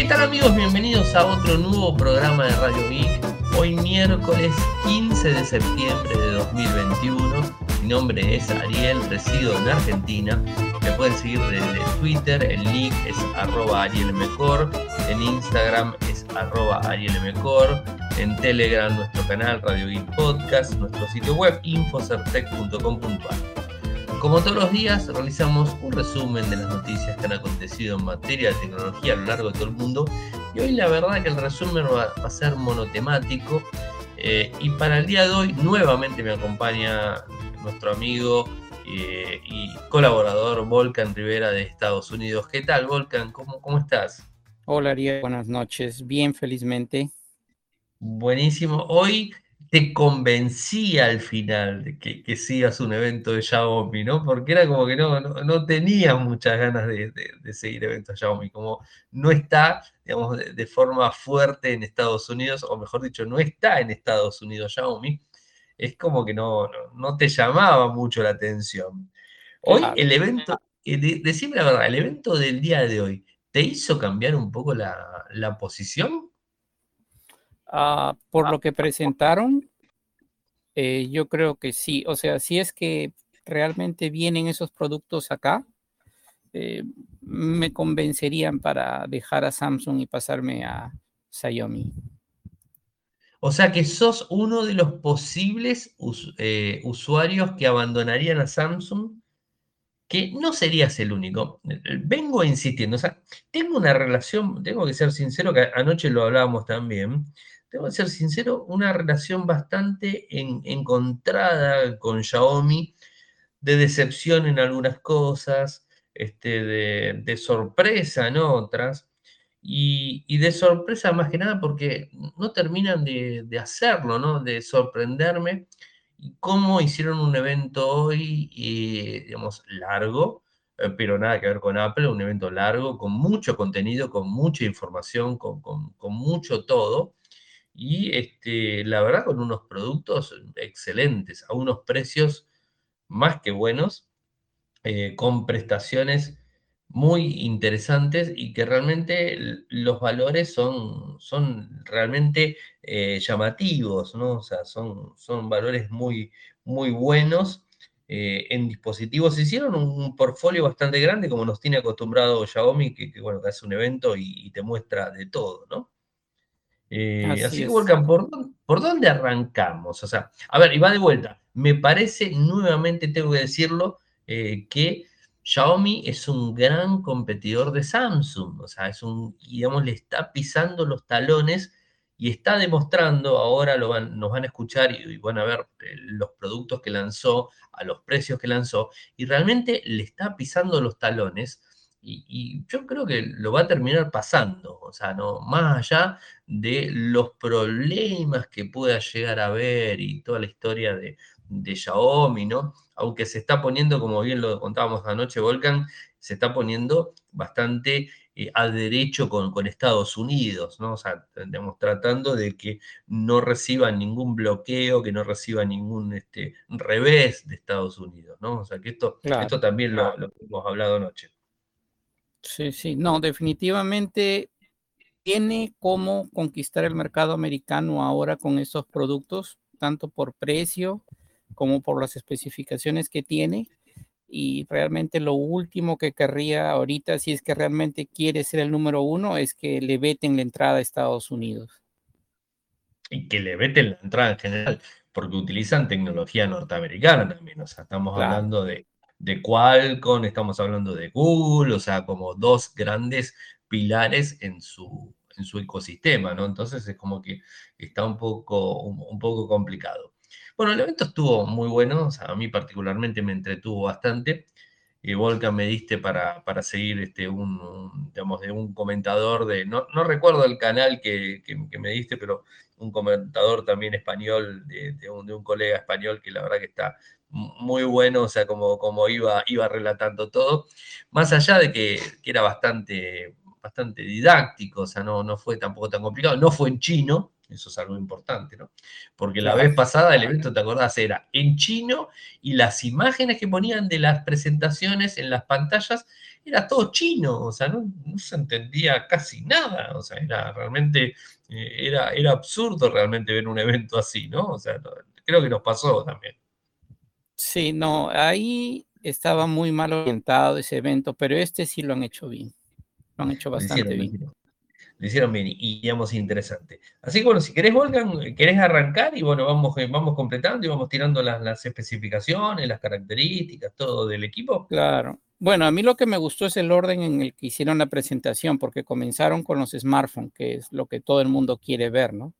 ¿Qué tal amigos? Bienvenidos a otro nuevo programa de Radio Geek. Hoy miércoles 15 de septiembre de 2021. Mi nombre es Ariel, resido en Argentina. Me pueden seguir desde Twitter, el link es arroba arielmecor, en Instagram es arroba arielmecor, en Telegram nuestro canal Radio Geek Podcast, nuestro sitio web infocertec.com.ar. Como todos los días, realizamos un resumen de las noticias que han acontecido en materia de tecnología a lo largo de todo el mundo. Y hoy la verdad que el resumen va, a ser monotemático. Eh, y para el día de hoy nuevamente me acompaña nuestro amigo eh, y colaborador Volcan Rivera de Estados Unidos. ¿Qué tal, Volcan? ¿Cómo, cómo estás? Hola, Ariel. Buenas noches. Bien, felizmente. Buenísimo. Hoy te convencía al final de que, sigas un evento de Xiaomi, ¿no? Porque era como que no, no, tenía muchas ganas de, seguir eventos Xiaomi, como no está, digamos, de, forma fuerte en Estados Unidos, o mejor dicho, no está en Estados Unidos Xiaomi, es como que no, no, te llamaba mucho la atención. Hoy el evento, eh, decime la verdad, el evento del día de hoy, ¿te hizo cambiar un poco la, la posición? Ah, por lo que presentaron, eh, yo creo que sí. O sea, si es que realmente vienen esos productos acá, eh, me convencerían para dejar a Samsung y pasarme a Xiaomi. O sea que sos uno de los posibles eh, usuarios que abandonarían a Samsung, que no serías el único. Vengo insistiendo, o sea, tengo una relación, tengo que ser sincero, que anoche lo hablábamos también, tengo que ser sincero, una relación bastante encontrada con Xiaomi, de decepción en algunas cosas, este, de, sorpresa en otras, y, de sorpresa más que nada porque no terminan de, hacerlo, ¿no? de sorprenderme. Cómo hicieron un evento hoy, eh, digamos, largo, eh, pero nada que ver con Apple, un evento largo, con mucho contenido, con mucha información, con mucho todo y este, la verdad con unos productos excelentes, a unos precios más que buenos, eh, con prestaciones muy interesantes y que realmente los valores son, son realmente eh, llamativos, ¿no? O sea, son, son valores muy, muy buenos eh, en dispositivos. Hicieron un, portfolio bastante grande como nos tiene acostumbrado Xiaomi, que, bueno, que hace un evento y te muestra de todo, ¿no? Eh, así, que, Volcan, ¿por, dónde arrancamos? O sea, a ver, y va de vuelta. Me parece, nuevamente tengo que decirlo, eh, que Xiaomi es un gran competidor de Samsung. O sea, es un, digamos, le está pisando los talones y está demostrando, ahora lo van, nos van a escuchar y, y, van a ver eh, los productos que lanzó, a los precios que lanzó, y realmente le está pisando los talones y, yo creo que lo va a terminar pasando, o sea, no, más allá de los problemas que pueda llegar a haber y toda la historia de, de Xiaomi, ¿no? Aunque se está poniendo, como bien lo contábamos anoche, Volcan, se está poniendo bastante eh, a derecho con, con, Estados Unidos, ¿no? O sea, tratando de que no reciban ningún bloqueo, que no reciba ningún este, revés de Estados Unidos, ¿no? O sea, que esto, esto también lo, lo hemos hablado anoche. Sí, sí, no, definitivamente tiene cómo conquistar el mercado americano ahora con estos productos, tanto por precio como por las especificaciones que tiene. Y realmente lo último que querría ahorita, si es que realmente quiere ser el número uno, es que le veten la entrada a Estados Unidos. Y que le veten la entrada en general, porque utilizan tecnología norteamericana también. O sea, estamos hablando de de Qualcomm, estamos hablando de Google, o sea, como dos grandes pilares en su, en su ecosistema, ¿no? Entonces es como que está un poco, un, poco complicado. Bueno, el evento estuvo muy bueno, o sea, a mí particularmente me entretuvo bastante. Volca me diste para, para seguir este, un, digamos, de un comentador de, no, no recuerdo el canal que, que, me diste, pero un comentador también español, de, un, de, un, colega español que la verdad que está muy bueno, o sea, como, como iba, iba relatando todo, más allá de que, era bastante, bastante didáctico, o sea, no, no fue tampoco tan complicado, no fue en chino, Eso es algo importante, ¿no? Porque la vez pasada el evento, ¿te acordás? Era en chino y las imágenes que ponían de las presentaciones en las pantallas era todo chino, o sea, no, se entendía casi nada, o sea, era realmente, eh, era, era absurdo realmente ver un evento así, ¿no? O sea, creo que nos pasó también. Sí, no, ahí estaba muy mal orientado ese evento, pero este sí lo han hecho bien. Lo han hecho bastante bien. Lo hicieron bien y, digamos, interesante. Así que bueno, si querés, Volgan, querés arrancar y bueno, vamos, eh, vamos completando y vamos tirando las, las especificaciones, las características, todo del equipo. Claro. Bueno, a mí lo que me gustó es el orden en el que hicieron la presentación, porque comenzaron con los smartphones, que es lo que todo el mundo quiere ver, ¿no?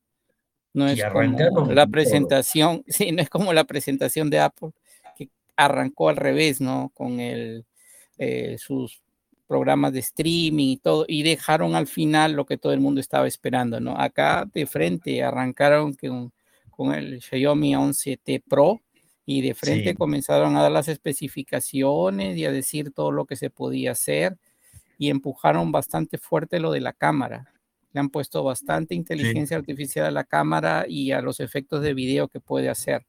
No es como la presentación, sí, no es como la presentación de Apple, arrancó al revés, ¿no? Con el, eh, sus programas de streaming y todo, y dejaron al final lo que todo el mundo estaba esperando, ¿no? Acá de frente arrancaron con, con el Xiaomi 11T Pro y de frente comenzaron a dar las especificaciones y a decir todo lo que se podía hacer y empujaron bastante fuerte lo de la cámara. Le han puesto bastante inteligencia artificial a la cámara y a los efectos de video que puede hacer.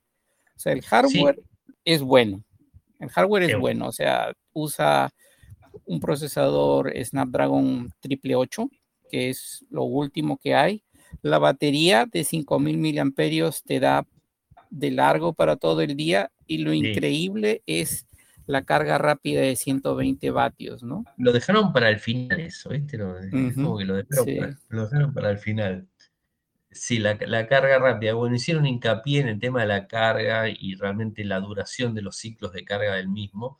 O sea, el hardware es bueno. El hardware es bueno, o sea, usa un procesador Snapdragon 888, que es lo último que hay. La batería de 5000 miliamperios te da de largo para todo el día y lo increíble es la carga rápida de 120 vatios, ¿no? Lo dejaron para el final eso, ¿viste? Lo, como que lo dejaron para el final. Sí, la, carga rápida. Bueno, hicieron hincapié en el tema de la carga y realmente la duración de los ciclos de carga del mismo.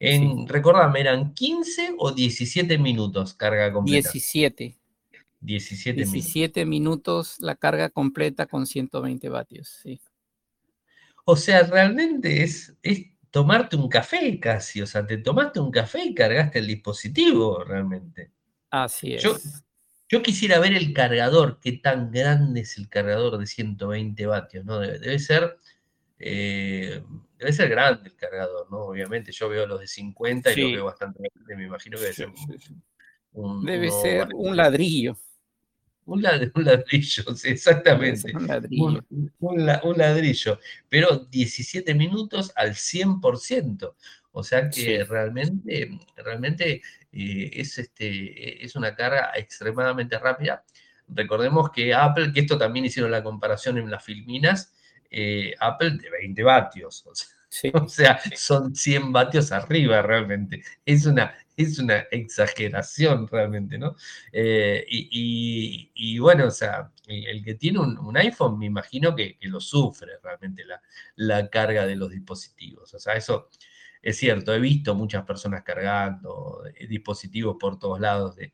En, Recordame, ¿eran 15 o 17 minutos carga completa? 17. 17, 17 minutos. la carga completa con 120 vatios, sí. O sea, realmente es, es tomarte un café casi, o sea, te tomaste un café y cargaste el dispositivo realmente. Así es. Yo quisiera ver el cargador, qué tan grande es el cargador de 120 vatios, ¿no? Debe, ser, eh, debe ser grande el cargador, ¿no? Obviamente, yo veo los de 50 y lo veo bastante grande, me imagino que debe ser un, Debe ser un ladrillo. Un, ladrillo, sí, exactamente. Un ladrillo. Un, ladrillo. Pero 17 minutos al 100%. O sea que realmente, realmente eh, es, este, es una carga extremadamente rápida. Recordemos que Apple, que esto también hicieron la comparación en las filminas, eh, Apple de 20 vatios. O sea, son 100 vatios arriba realmente. Es una, es una exageración realmente, ¿no? Eh, y, bueno, o sea, el que tiene un, iPhone me imagino que, lo sufre realmente la, la, carga de los dispositivos. O sea, eso es cierto, he visto muchas personas cargando eh, dispositivos por todos lados de,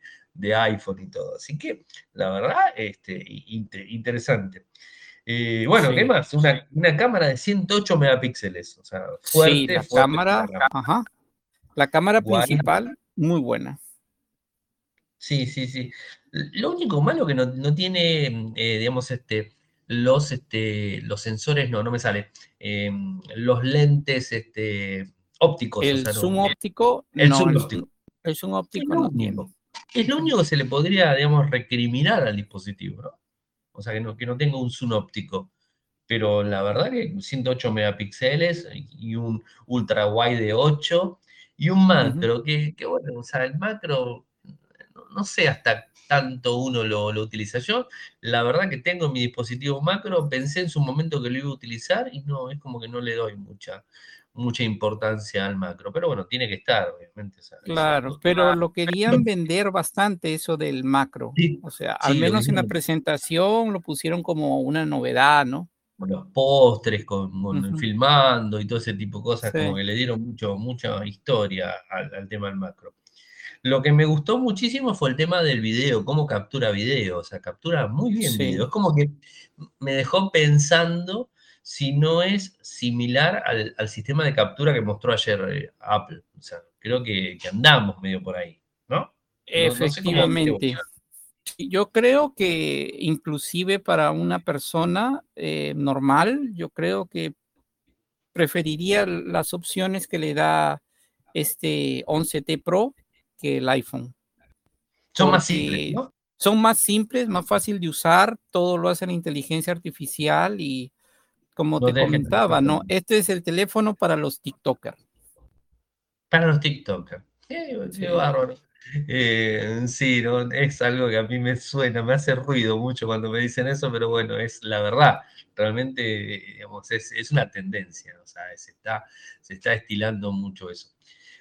iPhone y todo. Así que, la verdad, este, interesante. Eh, bueno, ¿qué más? Una, cámara de 108 megapíxeles. O sea, fuerte, sí, la cámara, ajá. La cámara principal, muy buena. Sí, sí, sí. Lo único malo que no, tiene, eh, digamos, este, los, este, los sensores, no, no me sale. los lentes, este, ópticos. El zoom óptico. El zoom óptico. El zoom óptico no tiene. Es lo único que se le podría, digamos, recriminar al dispositivo, ¿no? O sea, que no, que no tenga un zoom óptico. Pero la verdad que 108 megapíxeles y un ultra wide de 8 y un macro, que, bueno, o sea, el macro, no, sé hasta tanto uno lo, lo, utiliza. Yo, la verdad que tengo mi dispositivo macro, pensé en su momento que lo iba a utilizar y no, es como que no le doy mucha, mucha importancia al macro, pero bueno, tiene que estar, obviamente. Claro, pero lo querían vender bastante eso del macro. o sea, al menos en la presentación lo pusieron como una novedad, ¿no? Los postres con, filmando y todo ese tipo de cosas, como que le dieron mucho, mucha historia al, tema del macro. Lo que me gustó muchísimo fue el tema del video, cómo captura video, o sea, captura muy bien video. Es como que me dejó pensando si no es similar al, sistema de captura que mostró ayer eh, Apple. O sea, creo que, andamos medio por ahí, ¿no? Efectivamente. Yo creo que inclusive para una persona eh, normal, yo creo que preferiría las opciones que le da este 11T Pro que el iPhone. Son más simples, ¿no? son más simples, más fácil de usar, todo lo hace la inteligencia artificial y como te comentaba, ¿no? Este es el teléfono para los TikTokers. Para los TikTokers. Qué, bárbaro. Eh, sí, ¿no? es algo que a mí me suena, me hace ruido mucho cuando me dicen eso, pero bueno, es la verdad. Realmente, digamos, es, una tendencia, o sea, se está, se está estilando mucho eso.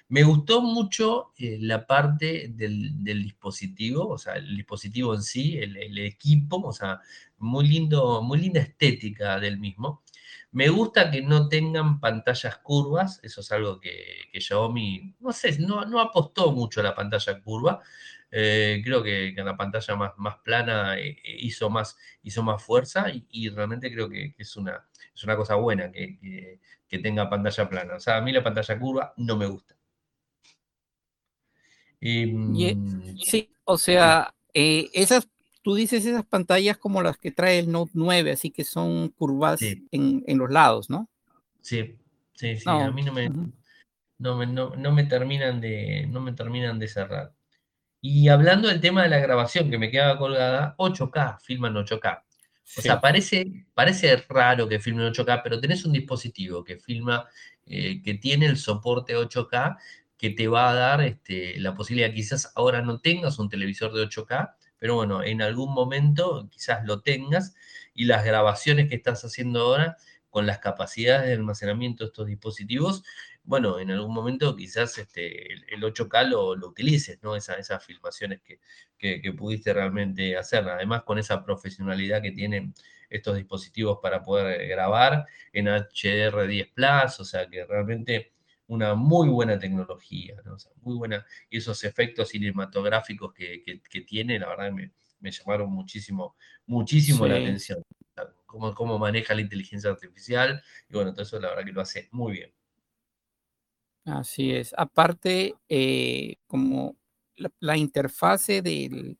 Me gustó mucho eh, la parte del, dispositivo, o sea, el dispositivo en sí, el, equipo, o sea, muy lindo, muy linda estética del mismo. Me gusta que no tengan pantallas curvas, eso es algo que, Xiaomi, no sé, no, no, apostó mucho a la pantalla curva. Eh, creo que, en la pantalla más, más plana eh, hizo, más, hizo más fuerza y, realmente creo que, es, una, es una cosa buena que, que tenga pantalla plana. O sea, a mí la pantalla curva no me gusta. Em, sí, o sea, eh, esas, tú dices esas pantallas como las que trae el Note 9, así que son curvas en, los lados, ¿no? Sí, sí, sí, a mí no me, no me, terminan de, no me terminan de cerrar. Y hablando del tema de la grabación que me quedaba colgada, 8K, filman 8K. O sea, parece, parece raro que filmen 8K, pero tenés un dispositivo que filma, eh, que tiene el soporte 8K, que te va a dar este, la posibilidad, quizás ahora no tengas un televisor de 8K, pero bueno, en algún momento quizás lo tengas y las grabaciones que estás haciendo ahora con las capacidades de almacenamiento de estos dispositivos, bueno, en algún momento quizás este, el, 8K lo, utilices, ¿no? esas filmaciones que, que, pudiste realmente hacer, además con esa profesionalidad que tienen estos dispositivos para poder grabar en HDR10 Plus, o sea que realmente una muy buena tecnología, ¿no? muy buena, y esos efectos cinematográficos que, tiene, la verdad me, me llamaron muchísimo, muchísimo la atención. Cómo, cómo maneja la inteligencia artificial, y bueno, todo eso la verdad que lo hace muy bien. Así es. Aparte, eh, como la, interfase del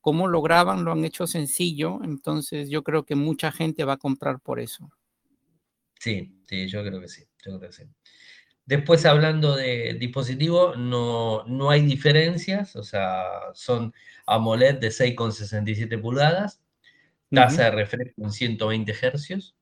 cómo lo graban, lo han hecho sencillo, entonces yo creo que mucha gente va a comprar por eso. Sí, sí, yo creo que sí, yo creo que sí. Después, hablando de dispositivo, no, no hay diferencias, o sea, son AMOLED de 6,67 pulgadas, tasa de refresco en 120 Hz,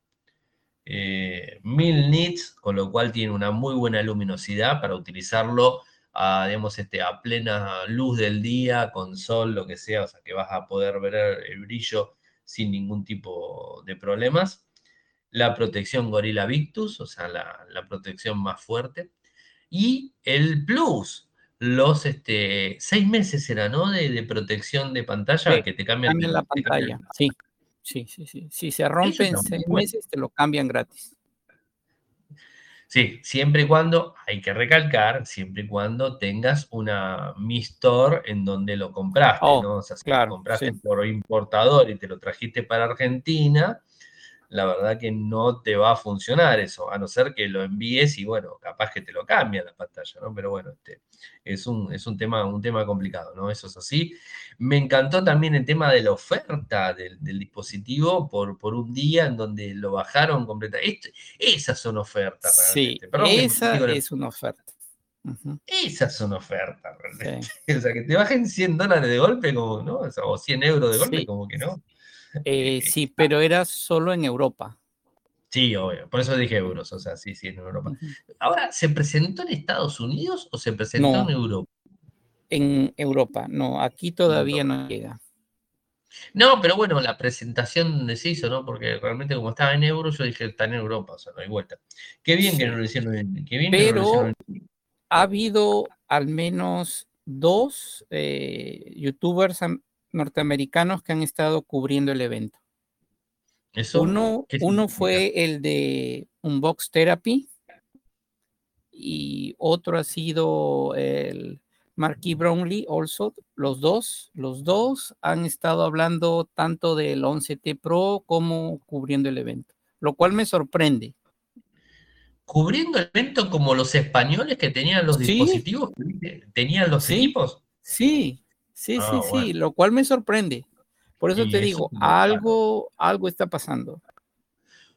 1000 nits, con lo cual tiene una muy buena luminosidad para utilizarlo a, digamos, este, a plena luz del día, con sol, lo que sea, o sea, que vas a poder ver el brillo sin ningún tipo de problemas la protección Gorilla Victus, o sea, la, protección más fuerte, y el Plus, los este, seis meses era, ¿no? De, protección de pantalla que te cambian, la pantalla. Sí, sí, sí, sí. Si se rompe en seis meses, te lo cambian gratis. Sí, siempre y cuando, hay que recalcar, siempre y cuando tengas una Mi Store en donde lo compraste, oh, ¿no? O sea, si lo compraste por importador y te lo trajiste para Argentina, la verdad que no te va a funcionar eso, a no ser que lo envíes y bueno, capaz que te lo cambia la pantalla, ¿no? Pero bueno, este, es, un, es un, tema, un tema complicado, ¿no? Eso es así. Me encantó también el tema de la oferta del, dispositivo por, por un día en donde lo bajaron completamente. esas son ofertas, Sí, esa es una oferta. Esas son ofertas, realmente. O sea, que te bajen 100 dólares de golpe, como, ¿no? O 100 euros de golpe, como que no. Eh, sí, pero era solo en Europa. Sí, obvio. Por eso dije euros. O sea, sí, sí, en Europa. Ahora, ¿se presentó en Estados Unidos o se presentó en Europa? En Europa, no. Aquí todavía no llega. No, pero bueno, la presentación se hizo, ¿no? Porque realmente como estaba en euros, yo dije, está en Europa, o sea, no hay vuelta. Qué bien que no lo hicieron en, qué bien Pero ha habido al menos dos eh, youtubers norteamericanos que han estado cubriendo el evento. uno, uno fue el de Unbox Therapy y otro ha sido el Marquis Brownlee, also. Los dos, los dos han estado hablando tanto del 11T Pro como cubriendo el evento, lo cual me sorprende. Cubriendo el evento como los españoles que tenían los dispositivos, tenían los equipos. Sí, Sí, sí, ah, sí, lo cual me sorprende. Por eso te digo, algo, algo está pasando.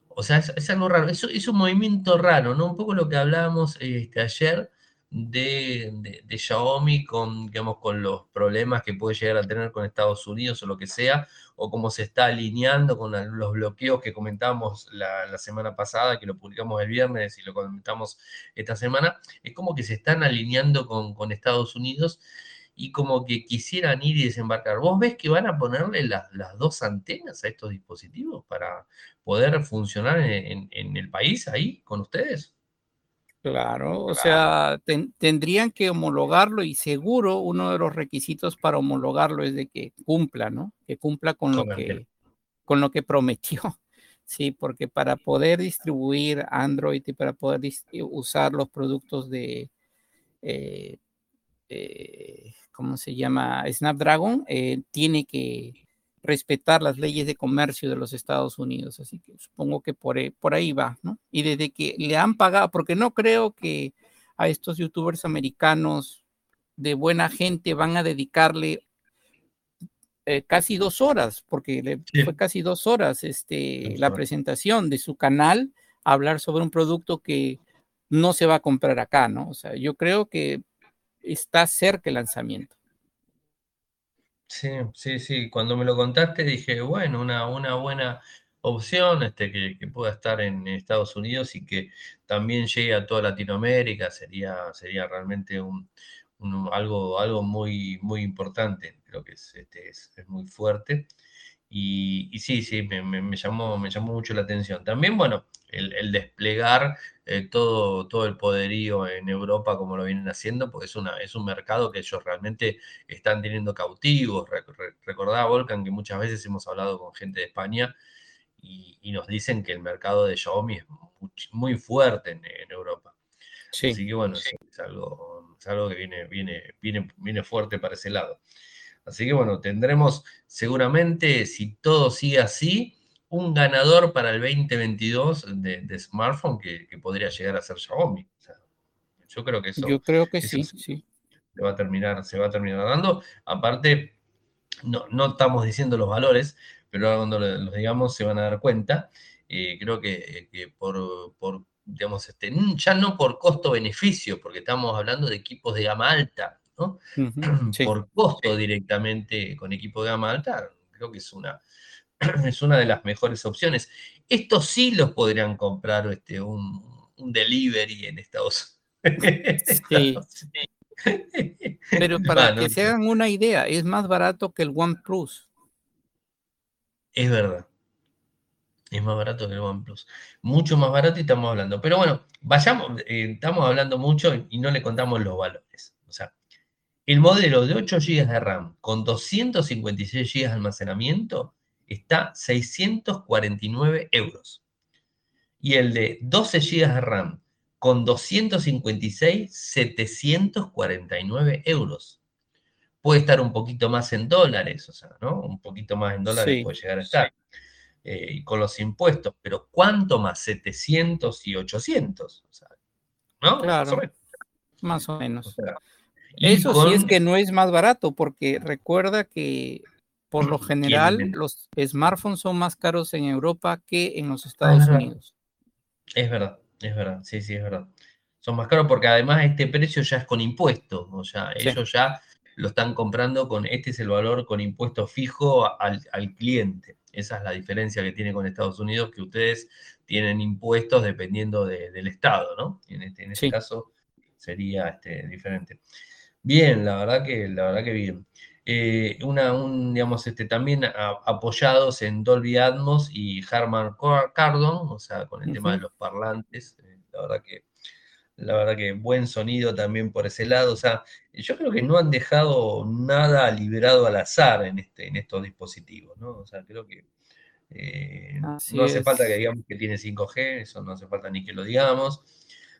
O sea, es, algo raro, es, es, un movimiento raro, ¿no? Un poco lo que hablábamos este, ayer de, Xiaomi con, digamos, con los problemas que puede llegar a tener con Estados Unidos o lo que sea, o cómo se está alineando con los bloqueos que comentamos la, semana pasada, que lo publicamos el viernes y lo comentamos esta semana, es como que se están alineando con, con Estados Unidos y como que quisieran ir y desembarcar. ¿Vos ves que van a ponerle las dos antenas a estos dispositivos para poder funcionar en, el país ahí con ustedes? Claro, o sea, tendrían que homologarlo y seguro uno de los requisitos para homologarlo es de que cumpla, ¿no? Que cumpla con lo que, con lo que prometió. Sí, porque para poder distribuir Android y para poder usar los productos de, eh, eh, ¿cómo se llama? Snapdragon, eh, tiene que respetar las leyes de comercio de los Estados Unidos. Así que supongo que por, e, por ahí va, ¿no? Y desde que le han pagado, porque no creo que a estos youtubers americanos de buena gente van a dedicarle eh, casi dos horas, porque le, fue casi dos horas este, la presentación de su canal, hablar sobre un producto que no se va a comprar acá, ¿no? O sea, yo creo que está cerca el lanzamiento. Sí, sí, sí. Cuando me lo contaste dije, bueno, una, una buena opción este, que, pueda estar en Estados Unidos y que también llegue a toda Latinoamérica sería, sería realmente un, algo, algo muy, muy importante. Creo que es, este, es muy fuerte. Y, sí, sí, me, llamó, me llamó mucho la atención. También, bueno, el, desplegar eh, todo, todo el poderío en Europa como lo vienen haciendo, porque es, una, es un mercado que ellos realmente están teniendo cautivos. recordaba, Volcan, que muchas veces hemos hablado con gente de España y, nos dicen que el mercado de Xiaomi es muy, fuerte en, Europa. Así que bueno, es, algo, es algo que viene, viene, viene, viene fuerte para ese lado. Así que bueno, tendremos seguramente, si todo sigue así, un ganador para el 2022 de, smartphone que, podría llegar a ser Xiaomi. yo creo que eso. Yo creo que sí, sí. Se va a terminar, se va a terminar dando. Aparte, no, no estamos diciendo los valores, pero cuando los digamos se van a dar cuenta. Eh, creo que, por, por, digamos, este, ya no por costo-beneficio, porque estamos hablando de equipos de gama alta, Por costo directamente con equipo de gama alta, creo que es una, es una de las mejores opciones. Estos sí los podrían comprar este, un, delivery en Estados Unidos. Pero para que se hagan una idea, es más barato que el OnePlus. Es verdad. Es más barato que el OnePlus. Mucho más barato y estamos hablando. Pero bueno, vayamos, eh, estamos hablando mucho y no le contamos los valores. O sea, el modelo de 8 GB de RAM con 256 GB de almacenamiento está 649 euros. Y el de 12 GB de RAM con 256, 749 euros. Puede estar un poquito más en dólares, o sea, ¿no? Un poquito más en dólares puede llegar a estar. Eh, con los impuestos, pero ¿cuánto más? 700 y 800, ¿no? Claro, más o menos. Eso sí es que no es más barato, porque recuerda que por lo general los smartphones son más caros en Europa que en los Estados Unidos. Es verdad, es verdad, sí, sí, es verdad. Son más caros porque además este precio ya es con impuestos, o sea, ellos ya lo están comprando con, este es el valor con impuesto fijo al, cliente. Esa es la diferencia que tiene con Estados Unidos, que ustedes tienen impuestos dependiendo del estado, ¿no? En este, en este caso sería este, diferente. Bien, la verdad que, la verdad que bien. Eh, una, un, digamos, este, también apoyados en Dolby Atmos y Harman Kardon, o sea, con el tema de los parlantes, eh, la verdad que la verdad que buen sonido también por ese lado, o sea, yo creo que no han dejado nada liberado al azar en, este, en estos dispositivos, ¿no? O sea, creo que eh, no hace falta que digamos que tiene 5G, eso no hace falta ni que lo digamos.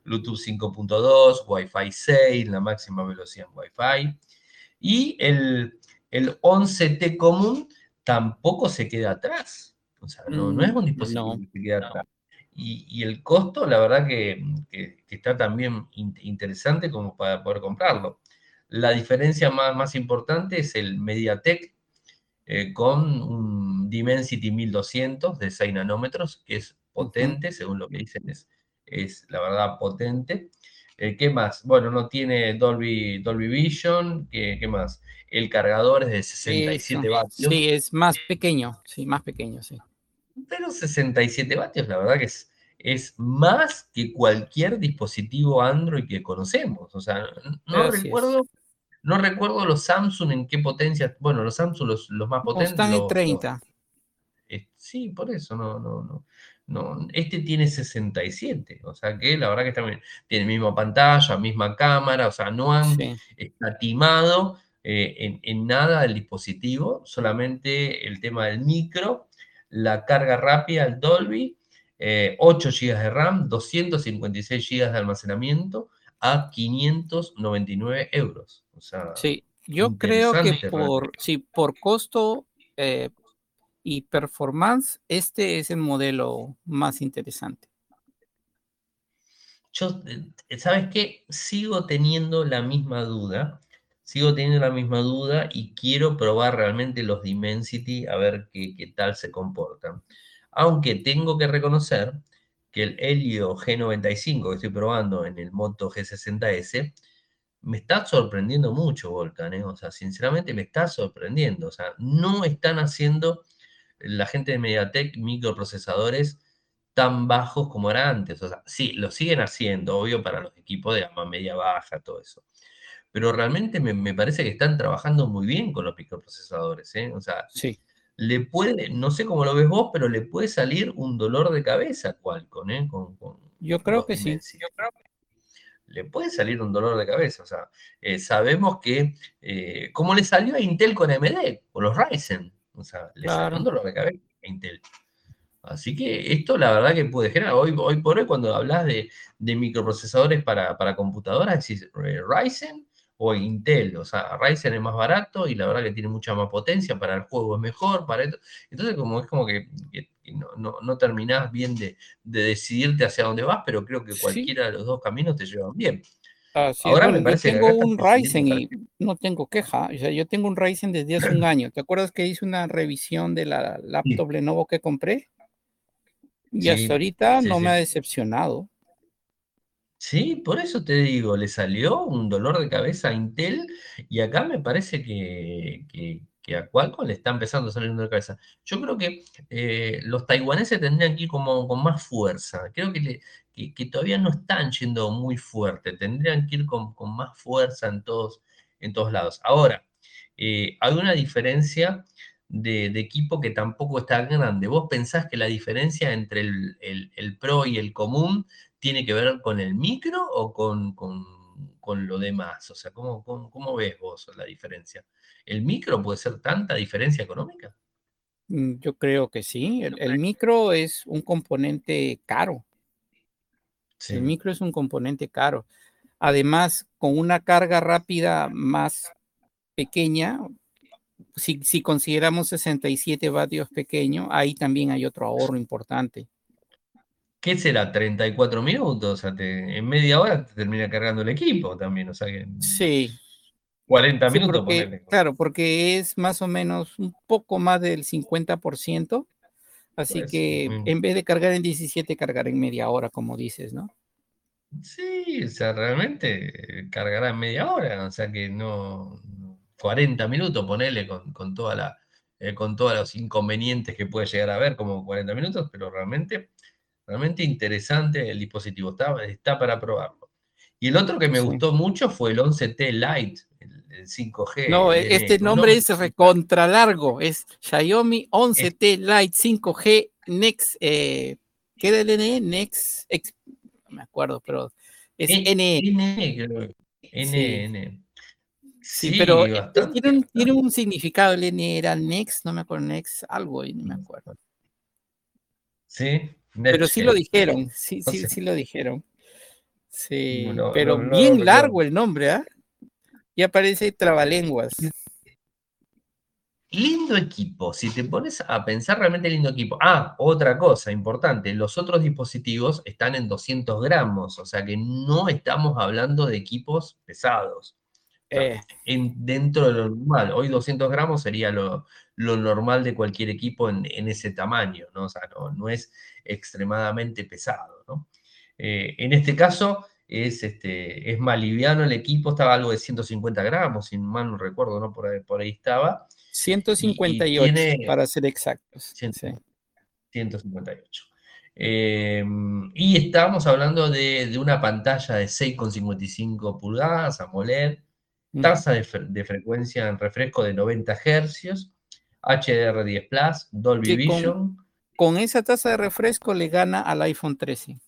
Bluetooth 5.2, Wi-Fi 6, la máxima velocidad en Wi-Fi. Y el, el 11T común tampoco se queda atrás. O sea, no, es un mm, dispositivo que se queda atrás. Y, el costo, la verdad que, está también interesante como para poder comprarlo. La diferencia más, más importante es el MediaTek eh, con un Dimensity 1200 de 6 nanómetros, que es potente, según lo que dicen es es la verdad potente. Eh, ¿Qué más? Bueno, no tiene Dolby, Dolby Vision. ¿Qué, qué más? El cargador es de 67 Eso. vatios. Sí, es más pequeño, sí, más pequeño, sí. Pero 67 vatios, la verdad que es, es más que cualquier dispositivo Android que conocemos. O sea, no Así es. recuerdo, no recuerdo los Samsung en qué potencia. Bueno, los Samsung, los, los más potentes. están en los- los- 30. eh, sí, por eso, no, no, no. No, este tiene 67, o sea que la verdad que está bien. Tiene misma pantalla, misma cámara, o sea, no han Sí. escatimado eh, en, en nada el dispositivo, solamente el tema del micro, la carga rápida, el Dolby, eh, 8 GB de RAM, 256 GB de almacenamiento a 599 euros. O sea, Sí, yo creo que por, sí, por costo eh, y performance, este es el modelo más interesante. Yo, eh, ¿sabes qué? Sigo teniendo la misma duda, sigo teniendo la misma duda y quiero probar realmente los Dimensity a ver qué, tal se comportan. Aunque tengo que reconocer que el Helio G95 que estoy probando en el Moto G60S me está sorprendiendo mucho, Volcan, ¿eh? O sea, sinceramente me está sorprendiendo. O sea, no están haciendo la gente de MediaTek microprocesadores tan bajos como era antes. O sea, sí, lo siguen haciendo, obvio, para los equipos de gama media baja, todo eso. Pero realmente me, me parece que están trabajando muy bien con los microprocesadores, ¿eh? O sea, Sí, le puede, no sé cómo lo ves vos, pero le puede salir un dolor de cabeza a Qualcomm, ¿eh? Con, con yo creo que sí. Dimensity. Le puede salir un dolor de cabeza. O sea, eh, sabemos que, eh, como le salió a Intel con AMD, con los Ryzen. O sea, le Claro. un dolor de cabeza a Intel. Así que esto la verdad que puede generar. Hoy, hoy por hoy, cuando hablas de, de microprocesadores para, para computadoras, decís eh, Ryzen o Intel. O sea, Ryzen es más barato y la verdad que tiene mucha más potencia, para el juego es mejor, para esto. Entonces, como es como que, no, no, no terminás bien de, de decidirte hacia dónde vas, pero creo que Sí. cualquiera de los dos caminos te llevan bien. Así es. Ahora me yo parece que tengo un Ryzen y no tengo queja. O sea, yo tengo un Ryzen desde hace un año. ¿Te acuerdas que hice una revisión de la laptop Lenovo que compré? Y Sí, hasta ahorita sí, no me ha decepcionado. Sí, por eso te digo, le salió un dolor de cabeza a Intel y acá me parece que, que- que Qualcomm le está empezando a salir de cabeza. Yo creo que eh, los taiwaneses tendrían que ir como, con más fuerza. Creo que, que- todavía no están yendo muy fuerte. Tendrían que ir con, con más fuerza en todos, en todos lados. Ahora, eh, hay una diferencia de, equipo que tampoco está grande. ¿Vos pensás que la diferencia entre el, el- el Pro y el común tiene que ver con el micro o con, con- con lo demás? O sea, ¿cómo, cómo, cómo ves vos la diferencia? ¿El micro puede ser tanta diferencia económica? Mm, Yo creo que sí. El, el micro es un componente caro. Sí. El micro es un componente caro. Además, con una carga rápida más pequeña, si, si consideramos 67 vatios pequeño, ahí también hay otro ahorro importante. ¿Qué será? ¿34 minutos? O sea, te- en media hora te termina cargando el equipo también. O sea, que Sí, 40 sí, minutos porque, claro, porque es más o menos un poco más del 50%. Así Pues, que mm. en vez de cargar en 17, cargar en media hora, como dices, ¿no? Sí, o sea, realmente cargará en media hora, o sea que no, no- 40 minutos, ponele con, con toda la, eh, con todos los inconvenientes que puede llegar a haber como 40 minutos, pero realmente, realmente interesante el dispositivo, está, está para probarlo. Y el otro que me Sí. gustó mucho fue el 11T Lite, el, el 5G. No, el e- este nombre ¿no? es recontra largo. Es Xiaomi 11T Lite 5G Next. Eh, ¿Qué del NE? Next. Ex- no me acuerdo, pero es E- NE. NE, creo que- Sí. Pero eh, bastante, tiene, un, tiene un significado. El NE era Next, no me acuerdo, Next, algo, y no me acuerdo. Sí, Pero sí lo dijeron, sí, No sí, sé. sí lo dijeron. Sí, No, pero no, bien largo el nombre, ¿ah? Ya parece trabalenguas. Lindo equipo, si te pones a pensar realmente lindo equipo. Ah, otra cosa importante, los otros dispositivos están en 200 gramos, o sea que no estamos hablando de equipos pesados. Eh, en- dentro de lo normal, hoy 200 gramos sería lo, lo normal de cualquier equipo en, en ese tamaño, ¿no? O sea, no, no es extremadamente pesado, ¿no? Eh, en este caso, es, este, es más liviano el equipo, estaba algo de 150 gramos, si mal no recuerdo, ¿no? Por ahí, por ahí estaba. 158, para ser exactos. 158. Em, y estábamos hablando de, una pantalla de 6,55 pulgadas AMOLED, tasa de, frecuencia en refresco de 90 Hz, HDR10 Plus, Dolby Vision. Con, esa tasa de refresco le gana al iPhone 13.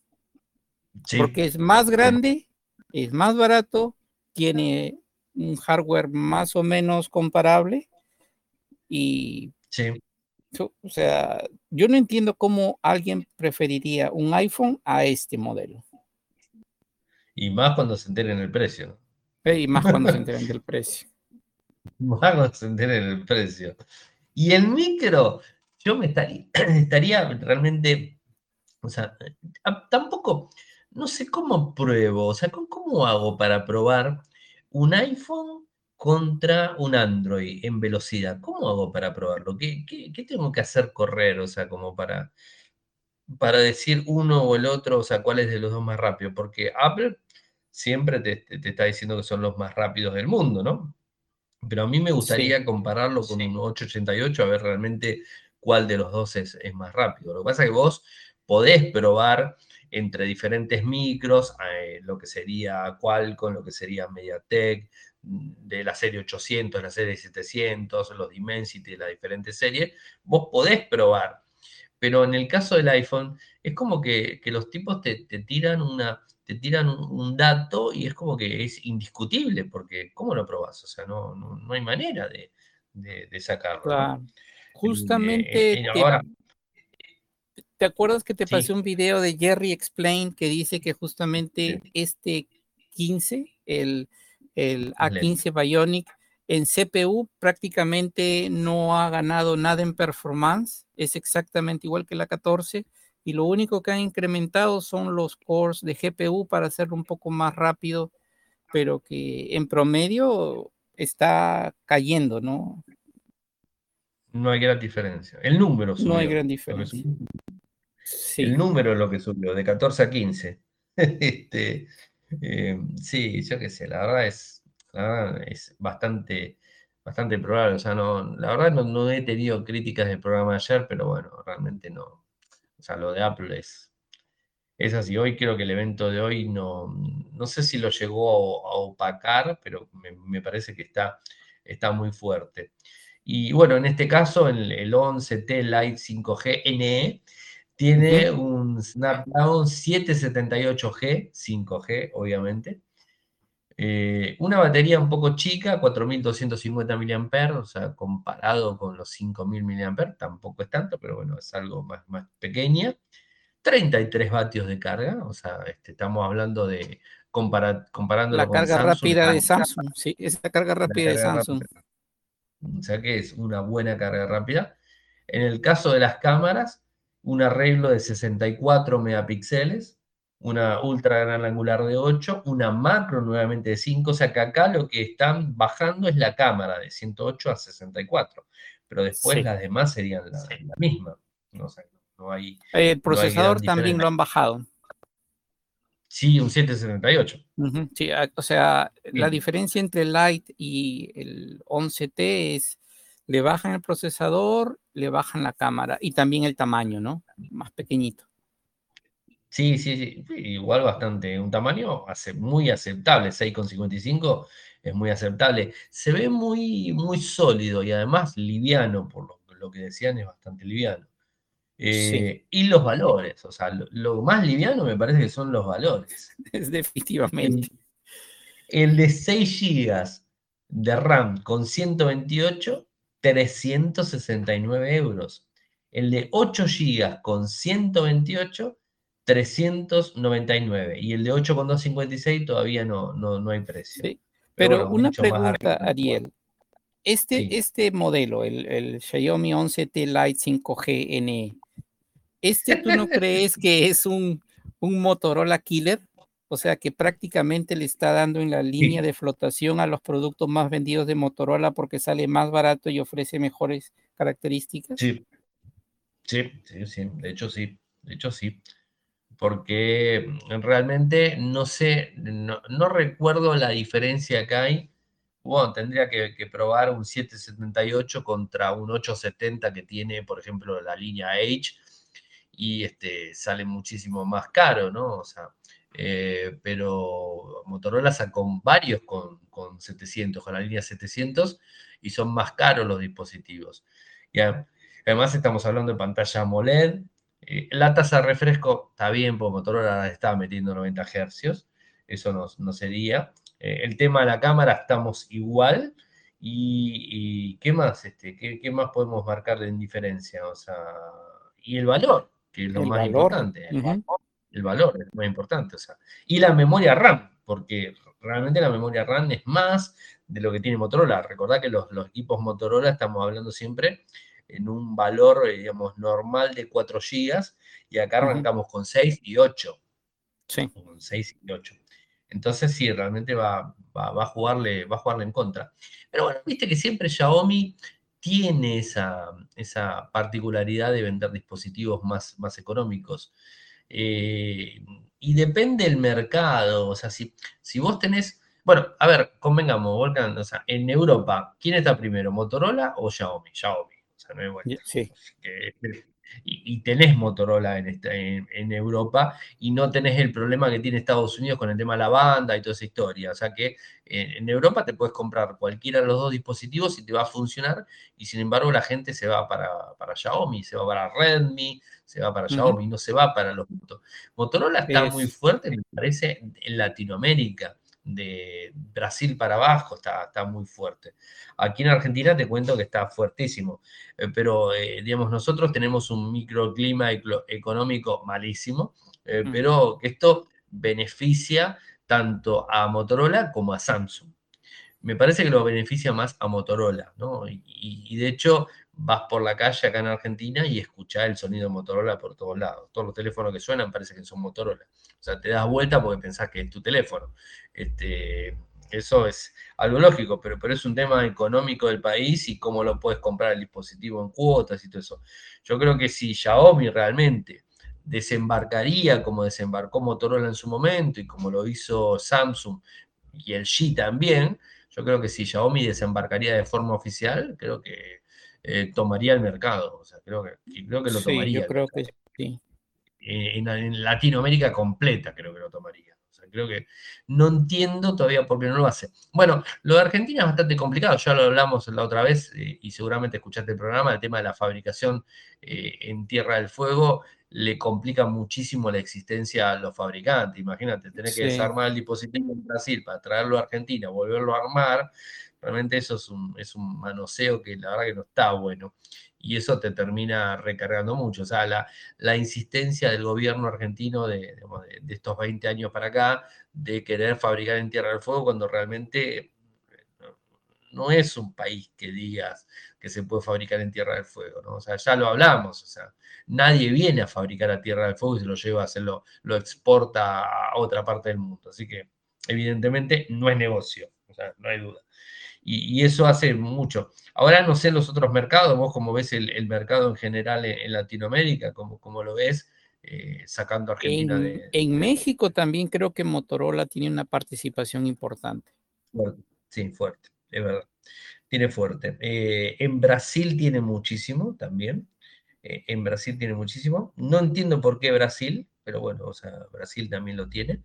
Porque es más grande, es más barato, tiene un hardware más o menos comparable y sí. o sea, yo no entiendo cómo alguien preferiría un iPhone a este modelo. Y más cuando se enteren el precio. Y más cuando se enteren del precio. Más cuando se enteren el precio. Y el micro, yo me estaría, estaría realmente, o sea, tampoco, no sé cómo pruebo, o sea, ¿cómo hago para probar un iPhone contra un Android en velocidad? ¿Cómo hago para probarlo? ¿Qué, tengo que hacer correr? O sea, como para, para decir uno o el otro, o sea, cuál es de los dos más rápido, porque Apple siempre te, está diciendo que son los más rápidos del mundo, ¿no? Pero a mí me gustaría compararlo con un 888 a ver realmente cuál de los dos es, más rápido. Lo que pasa es que vos podés probar entre diferentes micros, eh, lo que sería Qualcomm, lo que sería MediaTek, mm, de la serie 800, la serie 700, los Dimensity las diferentes series, vos podés probar. Pero en el caso del iPhone, es como que, los tipos te, tiran una te tiran un, dato y es como que es indiscutible, porque ¿cómo lo probás? O sea, no, no, hay manera de, sacarlo. Claro. Justamente eh, ¿Te acuerdas que te pasé un video de Jerry Explain que dice que justamente este 15, el, el A15 Bionic, en CPU prácticamente no ha ganado nada en performance, es exactamente igual que la 14 y lo único que ha incrementado son los cores de GPU para hacerlo un poco más rápido, pero que en promedio está cayendo, ¿no? No hay gran diferencia. El número No hay gran diferencia. El número es lo que subió, de 14 a 15. este, eh, sí, yo qué sé, la verdad es, es bastante, bastante probable. O sea, no, la verdad no, he tenido críticas del programa de ayer, pero bueno, realmente no. O sea, lo de Apple es, es así. Hoy creo que el evento de hoy no, no sé si lo llegó a, opacar, pero me, parece que está, está muy fuerte. Y bueno, en este caso, el, el 11T Lite 5G NE tiene un Snapdragon 778G, 5G obviamente. Eh, una batería un poco chica, 4250 mAh, o sea, comparado con los 5000 mAh, tampoco es tanto, pero bueno, es algo más, más pequeña. 33 vatios de carga, o sea, este, estamos hablando de comparando la carga rápida de Samsung, sí, es la carga rápida de Samsung. O sea que es una buena carga rápida. En el caso de las cámaras, un arreglo de 64 megapíxeles, una ultra gran angular de 8, una macro nuevamente de 5, o sea que acá lo que están bajando es la cámara de 108 a 64, pero después las demás serían la, misma. No, hay, El procesador también lo han bajado. Sí, un 778. sí, o sea, la diferencia entre el Lite y el 11T es le bajan el procesador, le bajan la cámara y también el tamaño, ¿no? Más pequeñito. Sí, sí, sí, igual bastante, un tamaño muy aceptable, 6,55 es muy aceptable. Se ve muy, muy sólido y además liviano, por lo, que decían, es bastante liviano. Eh, y los valores, o sea, lo, más liviano me parece que son los valores. Es definitivamente. El, el de 6 GB de RAM con 128 369 euros. El de 8 GB con 128, 399. Y el de 8 con 256 todavía no, no, hay precio. Pero, una pregunta, Ariel. Este, este modelo, el, Xiaomi 11T Lite 5G NE, ¿este tú no crees que es un, un Motorola killer? O sea que prácticamente le está dando en la línea de flotación a los productos más vendidos de Motorola porque sale más barato y ofrece mejores características. Sí, sí, sí, sí. De hecho, sí. De hecho, sí. porque realmente no sé, no, recuerdo la diferencia que hay. Bueno, tendría que, probar un 778 contra un 870 que tiene, por ejemplo, la línea H y este, sale muchísimo más caro, ¿no? O sea, eh, pero Motorola sacó varios con, con 700, con la línea 700 y son más caros los dispositivos. Y además estamos hablando de pantalla AMOLED. Eh, la tasa de refresco está bien, porque Motorola está metiendo 90 Hz, eso no, sería. Eh, el tema de la cámara estamos igual. Y, qué más, este, ¿qué, más podemos marcar en diferencia? O sea, y el valor, que es lo más importante. El valor es lo más importante. O sea, y la memoria RAM, porque realmente la memoria RAM es más de lo que tiene Motorola. Recordad que los, equipos Motorola estamos hablando siempre en un valor, eh, digamos, normal de 4 GB y acá arrancamos con 6 y 8. Sí. Con 6 y 8. Entonces sí, realmente va, va, a jugarle, va a jugarle en contra. Pero bueno, viste que siempre Xiaomi tiene esa, esa particularidad de vender dispositivos más, más económicos. Eh, y depende del mercado, o sea, si, si vos tenés, bueno, a ver, convengamos, Volcan, o sea, en Europa, ¿quién está primero, Motorola o Xiaomi? Xiaomi, o sea, no hay vuelta. Sí y, tenés Motorola en, en, Europa y no tenés el problema que tiene Estados Unidos con el tema de la banda y toda esa historia. O sea que en, Europa te puedes comprar cualquiera de los dos dispositivos y te va a funcionar y sin embargo la gente se va para, para Xiaomi, se va para Redmi, se va para Xiaomi, no se va para los Motorola está muy fuerte, me parece, en Latinoamérica de Brasil para abajo está, está muy fuerte. Aquí en Argentina te cuento que está fuertísimo, eh, pero eh, digamos, nosotros tenemos un microclima económico malísimo, eh, pero esto beneficia tanto a Motorola como a Samsung. Me parece que lo beneficia más a Motorola, ¿no? Y, de hecho vas por la calle acá en Argentina y escuchás el sonido de Motorola por todos lados. Todos los teléfonos que suenan parece que son Motorola. O sea, te das vuelta porque pensás que es tu teléfono. Este, eso es algo lógico, pero, pero es un tema económico del país y cómo lo puedes comprar el dispositivo en cuotas y todo eso. Yo creo que si Xiaomi realmente desembarcaría como desembarcó Motorola en su momento y como lo hizo Samsung y el G también, yo creo que si Xiaomi desembarcaría de forma oficial, creo que eh, tomaría el mercado. O sea, creo que, creo que lo tomaría. Yo creo que sí. Eh, en Latinoamérica completa creo que lo tomaría creo que no entiendo todavía por qué no lo hace. Bueno, lo de Argentina es bastante complicado, ya lo hablamos la otra vez eh, y seguramente escuchaste el programa, el tema de la fabricación eh, en Tierra del Fuego le complica muchísimo la existencia a los fabricantes. Imagínate, tener que desarmar el dispositivo en Brasil para traerlo a Argentina, volverlo a armar, realmente eso es un, es un manoseo que la verdad que no está bueno y eso te termina recargando mucho. O sea, la, insistencia del gobierno argentino de, estos 20 años para acá de querer fabricar en Tierra del Fuego cuando realmente no, es un país que digas que se puede fabricar en Tierra del Fuego. O sea, ya lo hablamos, o sea, nadie viene a fabricar a Tierra del Fuego y se lo lleva a hacerlo, lo exporta a otra parte del mundo. Así que, evidentemente, no es negocio, o sea, no hay duda y, eso hace mucho. Ahora no sé los otros mercados, vos como ves el, mercado en general en, Latinoamérica, como, lo ves, eh, sacando a Argentina en, de, En México también creo que Motorola tiene una participación importante. sí, fuerte, es verdad. Tiene fuerte. Eh, en Brasil tiene muchísimo también. Eh, en Brasil tiene muchísimo. No entiendo por qué Brasil, pero bueno, o sea, Brasil también lo tiene.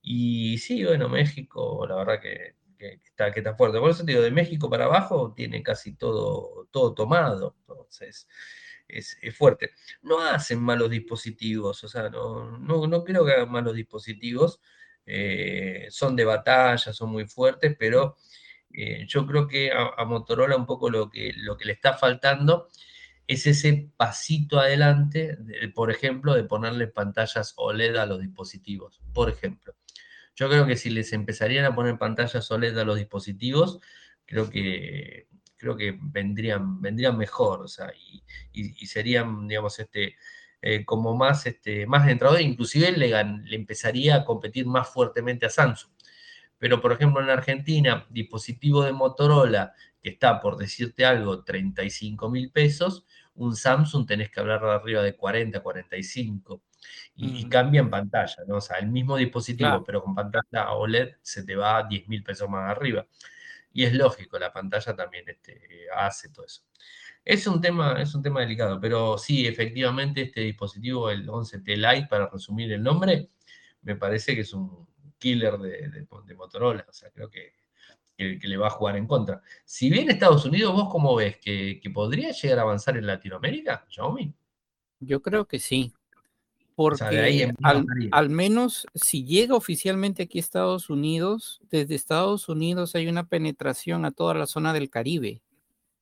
Y sí, bueno, México, la verdad que que, está, que está fuerte. Por eso te digo, de México para abajo tiene casi todo, todo tomado. Entonces, es, fuerte. No hacen malos dispositivos, o sea, no, no, creo que hagan malos dispositivos. Eh, son de batalla, son muy fuertes, pero eh, yo creo que a, Motorola un poco lo que, lo que le está faltando es ese pasito adelante, por ejemplo, de ponerle pantallas OLED a los dispositivos, por ejemplo. Yo creo que si les empezarían a poner pantallas OLED a los dispositivos, creo que, creo que vendrían, vendrían mejor, o sea, y, serían, digamos, este, eh, como más, este, más entrados, inclusive le, le empezaría a competir más fuertemente a Samsung. Pero, por ejemplo, en Argentina, dispositivo de Motorola que está, por decirte algo, 35 mil pesos, un Samsung tenés que hablar de arriba de 40, 45. Y, cambia en pantalla, ¿no? O sea, el mismo dispositivo, pero con pantalla OLED se te va a 10 mil pesos más arriba. Y es lógico, la pantalla también este, hace todo eso. Es un, tema, es un tema delicado, pero sí, efectivamente, este dispositivo, el 11T Lite, para resumir el nombre, me parece que es un killer de, Motorola. O sea, creo que, que, le va a jugar en contra. Si bien Estados Unidos, ¿vos cómo ves? ¿Que, podría llegar a avanzar en Latinoamérica, Xiaomi? Yo creo que sí. Porque al, menos si llega oficialmente aquí a Estados Unidos, desde Estados Unidos hay una penetración a toda la zona del Caribe.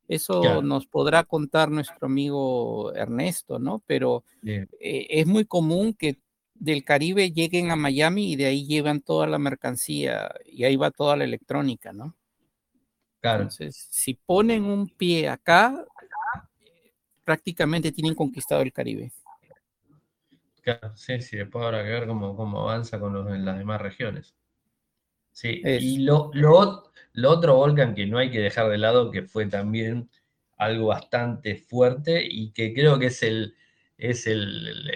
Eso nos podrá contar nuestro amigo Ernesto, ¿no? Pero eh, es muy común que del Caribe lleguen a Miami y de ahí llevan toda la mercancía y ahí va toda la electrónica, ¿no? Claro. Entonces, si ponen un pie acá, prácticamente tienen conquistado el Caribe. Claro, sí, sí, después habrá que ver cómo, cómo avanza con los, en las demás regiones. Sí, y lo, lo, lo, otro, Volcan, que no hay que dejar de lado, que fue también algo bastante fuerte y que creo que es el, es el,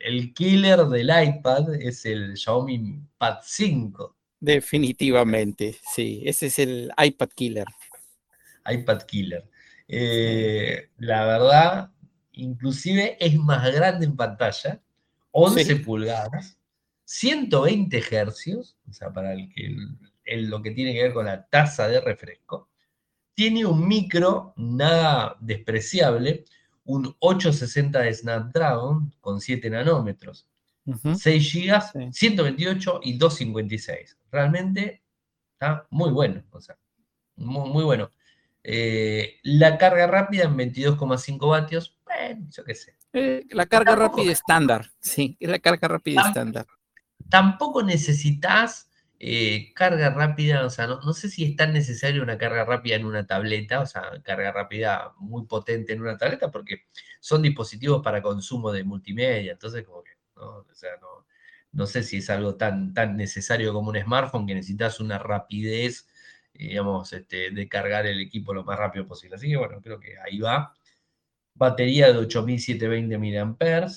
el, killer del iPad, es el Xiaomi Pad 5. Definitivamente, sí, ese es el iPad killer. iPad killer. Eh, la verdad, inclusive es más grande en pantalla, 11 pulgadas, 120 hercios, o sea, para el que, lo que tiene que ver con la tasa de refresco. Tiene un micro nada despreciable, un 860 de Snapdragon con 7 nanómetros, 6 GB, 128 y 256. Realmente está muy bueno, o sea, muy, bueno. Eh, la carga rápida en 22,5 vatios, bueno, yo qué sé. Eh, la carga rápida estándar, sí, es la carga rápida estándar. Tampoco necesitas eh, carga rápida, o sea, no, sé si es tan necesario una carga rápida en una tableta, o sea, carga rápida muy potente en una tableta, porque son dispositivos para consumo de multimedia, entonces como que, no, o sea, no, no sé si es algo tan, tan necesario como un smartphone que necesitas una rapidez, digamos, este, de cargar el equipo lo más rápido posible. Así que bueno, creo que ahí va. Batería de 8720 mAh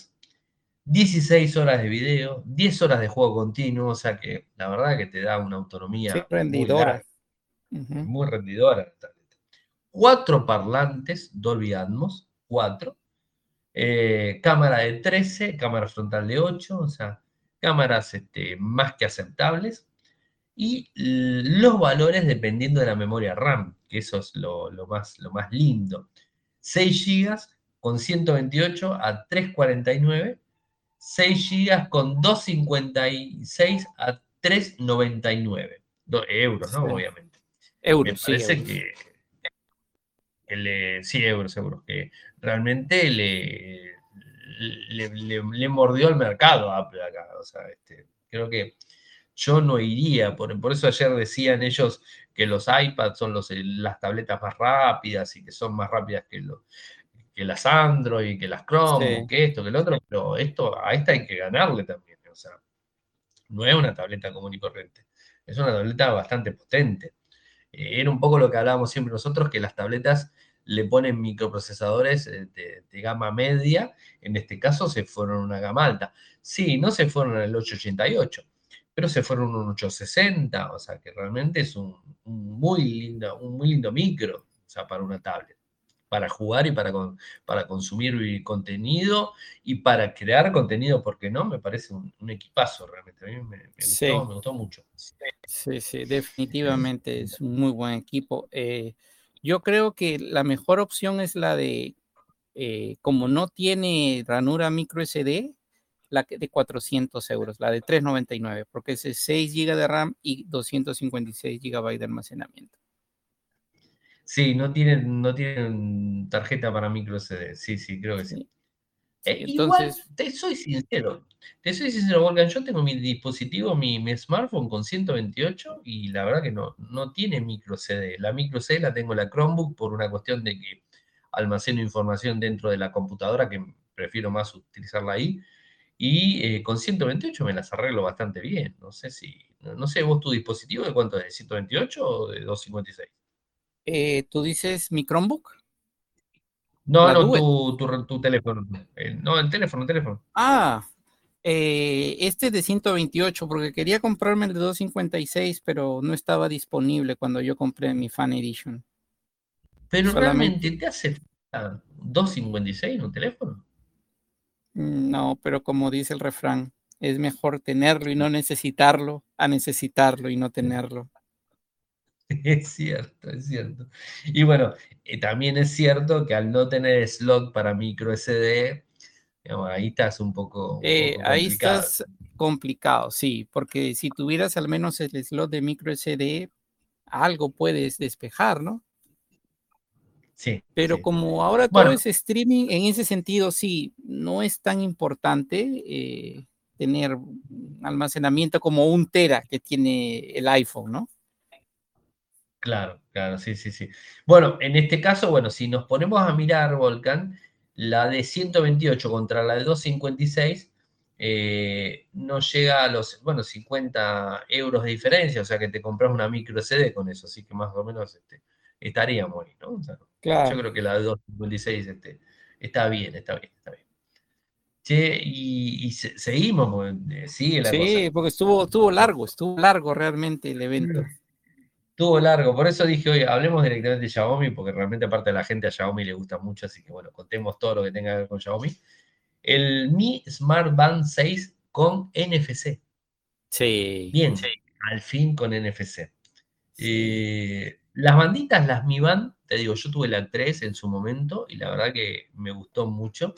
16 horas de video, 10 horas de juego continuo, o sea que la verdad que te da una autonomía sí, rendidora. Muy, rendidora. Cuatro parlantes Dolby Atmos, cuatro. Eh, cámara de 13, cámara frontal de 8, o sea, cámaras este, más que aceptables. Y los valores dependiendo de la memoria RAM, que eso es lo, más, lo más lindo. 6 GB con 128 a 349 6 GB con 256 a 399 euros, ¿no? Obviamente. Euros, Me parece que, sí, euros, euros, que realmente le, le, mordió el mercado a Apple acá. O sea, este, creo que yo no iría, por, por eso ayer decían ellos que los iPads son los, las tabletas más rápidas y que son más rápidas que los, que las Android, que las Chrome, que esto, que el otro, pero esto, a esta hay que ganarle también. O sea, no es una tableta común y corriente, es una tableta bastante potente. Eh, era un poco lo que hablábamos siempre nosotros, que las tabletas le ponen microprocesadores eh, de, gama media, en este caso se fueron a una gama alta. Sí, no se fueron al 888, pero se fueron un 860, o sea que realmente es un, muy, lindo, un muy lindo micro, o sea, para una tablet para jugar y para, para consumir contenido y para crear contenido, porque no, me parece un, equipazo realmente. A mí me, gustó, mucho. Sí, sí, definitivamente es un muy buen equipo. Eh, yo creo que la mejor opción es la de, eh, como no tiene ranura micro SD, la de 400 euros, la de 399, porque es 6 GB de RAM y 256 GB de almacenamiento. Sí, no tienen, no tienen tarjeta para micro CD. Sí, sí, creo que sí. Eh, igual, te soy sincero, te soy sincero, Morgan, yo tengo mi dispositivo, mi, smartphone con 128 y la verdad que no, no tiene micro CD. La micro CD la tengo en la Chromebook por una cuestión de que almaceno información dentro de la computadora, que prefiero más utilizarla ahí. Y eh, con 128 me las arreglo bastante bien. No sé si, no, sé, vos tu dispositivo de cuánto es, ¿de 128 o de 256? Eh, ¿Tú dices mi Chromebook? No, no, tu, tu, teléfono. no, el teléfono, el teléfono. Ah, Eh, este de 128, porque quería comprarme el de 256, pero no estaba disponible cuando yo compré mi Fan Edition. Pero realmente te hace 256 en un teléfono. Mm, no, pero como dice el refrán, es mejor tenerlo y no necesitarlo a necesitarlo y no tenerlo. Es cierto, es cierto. Y bueno, eh, también es cierto que al no tener slot para micro SD, ahí estás un poco, eh, ahí estás complicado, sí, porque si tuvieras al menos el slot de micro SD, algo puedes despejar, ¿no? Sí. Pero como ahora todo es streaming, en ese sentido, sí, no es tan importante eh, tener almacenamiento como un tera que tiene el iPhone, ¿no? Claro, claro, sí, sí, sí. Bueno, en este caso, bueno, si nos ponemos a mirar, Volcan, la de 128 contra la de 256 eh, no llega a los, bueno, 50 euros de diferencia, o sea que te compras una micro SD con eso, así que más o menos este, estaríamos ahí, ¿no? Yo creo que la de 256 este, está bien, está bien, está bien. Che, y, seguimos, eh, sigue la sí, porque estuvo, estuvo largo, estuvo largo realmente el evento. Estuvo largo, por eso dije, oye, hablemos directamente de Xiaomi, porque realmente aparte de la gente a Xiaomi le gusta mucho, así que bueno, contemos todo lo que tenga que ver con Xiaomi. El Mi Smart Band 6 con NFC. Sí. Bien, al fin con NFC. Eh, las banditas, las Mi Band, te digo, yo tuve la 3 en su momento y la verdad que me gustó mucho.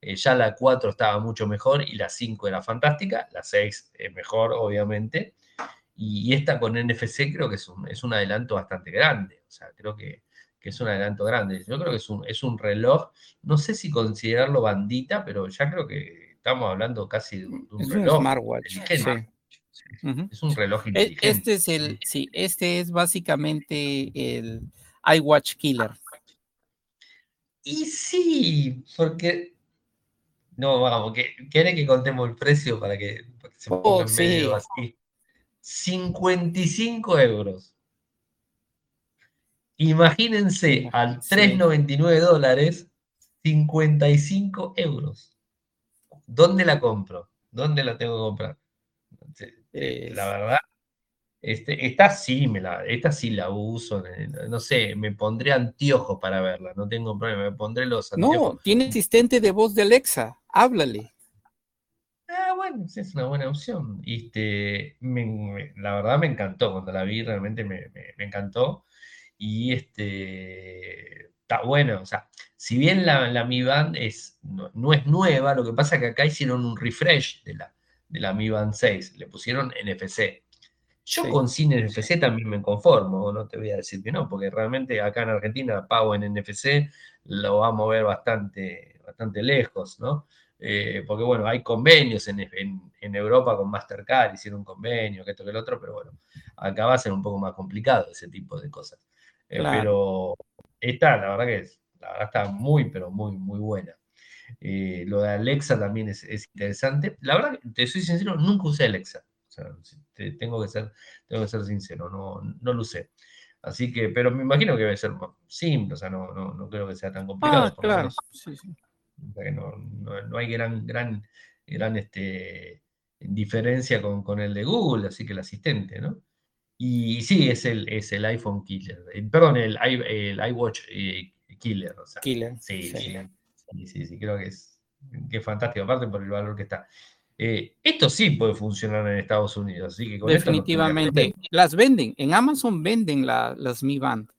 Eh, ya la 4 estaba mucho mejor y la 5 era fantástica, la 6 es mejor, obviamente. Y, esta con NFC creo que es un, es un adelanto bastante grande. O sea, creo que, es un adelanto grande. Yo creo que es un, es un reloj, no sé si considerarlo bandita, pero ya creo que estamos hablando casi de un, reloj. Un smartwatch. Es un reloj e, inteligente. Este es el, sí, este es básicamente el iWatch Killer. Y sí, porque no, vamos, que quieren que contemos el precio para que, se ponga oh, medio así. 55 euros. Imagínense al 3,99 dólares, 55 euros. ¿Dónde la compro? ¿Dónde la tengo que comprar? La verdad, este, esta sí me la, esta sí la uso, no sé, me pondré anteojos para verla, no tengo problema, me pondré los anteojos. No, tiene asistente de voz de Alexa, háblale. Ah, bueno, es una buena opción. Este, la verdad me encantó, cuando la vi realmente me, encantó. Y este, está bueno, o sea, si bien la, la Mi Band es, no, es nueva, lo que pasa es que acá hicieron un refresh de la, de la Mi Band 6, le pusieron NFC. Yo con sin NFC también me conformo, no te voy a decir que no, porque realmente acá en Argentina pago en NFC lo va a mover bastante, bastante lejos, ¿no? Eh, porque bueno, hay convenios en, Europa con Mastercard, hicieron un convenio, que esto que el otro, pero bueno, acá va a ser un poco más complicado ese tipo de cosas. Eh, pero esta, la verdad que es, la verdad está muy, pero muy, muy buena. Eh, lo de Alexa también es, interesante. La verdad, te soy sincero, nunca usé Alexa. O sea, tengo, que ser, tengo que ser sincero, no, no lo usé. Así que, pero me imagino que debe ser simple, o sea, no, no, no creo que sea tan complicado. Ah, claro, sí, sí no, hay gran, gran, gran este, diferencia con, el de Google, así que el asistente, ¿no? Y sí, es el, es el iPhone Killer, eh, perdón, el, el iWatch eh, Killer. killer. Sí, sí, sí, creo que es, que fantástico, aparte por el valor que está. Eh, esto sí puede funcionar en Estados Unidos, así que Definitivamente. las venden, en Amazon venden las Mi Band.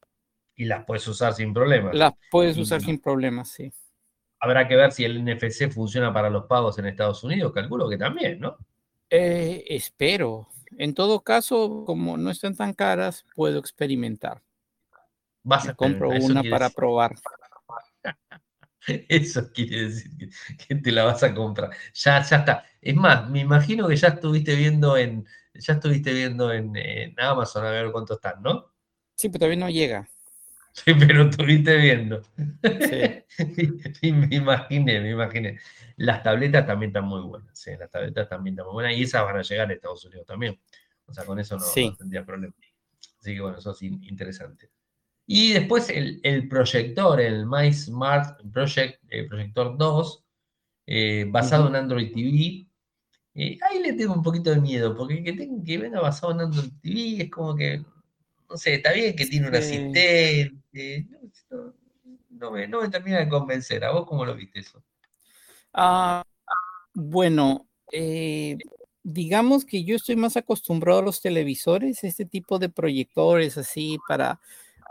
Y las puedes usar sin problemas. Las puedes usar sin problemas, sí. Habrá que ver si el NFC funciona para los pagos en Estados Unidos, calculo que también, ¿no? Eh, espero. En todo caso, como no están tan caras, puedo experimentar. Vas a compro una para probar. Eso quiere decir que, te la vas a comprar. Ya, ya está. Es más, me imagino que ya estuviste viendo en, ya estuviste viendo en, en Amazon a ver cuánto están, ¿no? Sí, pero todavía no llega. Sí, pero estuviste viendo. Sí. me imaginé, me imaginé. Las tabletas también están muy buenas. Sí, las tabletas también están muy buenas. Y esas van a llegar a Estados Unidos también. O sea, con eso no, tendría problema. Así que bueno, eso es interesante. Y después el, proyector, el My Smart Project, eh, Proyector 2, eh, basado en Android TV. Y ahí le tengo un poquito de miedo, porque que, tenga, que venga basado en Android TV es como que, no sé, está bien que tiene un asistente, no, no, me, no, me, termina de convencer. ¿A vos cómo lo viste eso? Ah, bueno, eh, digamos que yo estoy más acostumbrado a los televisores, este tipo de proyectores así para,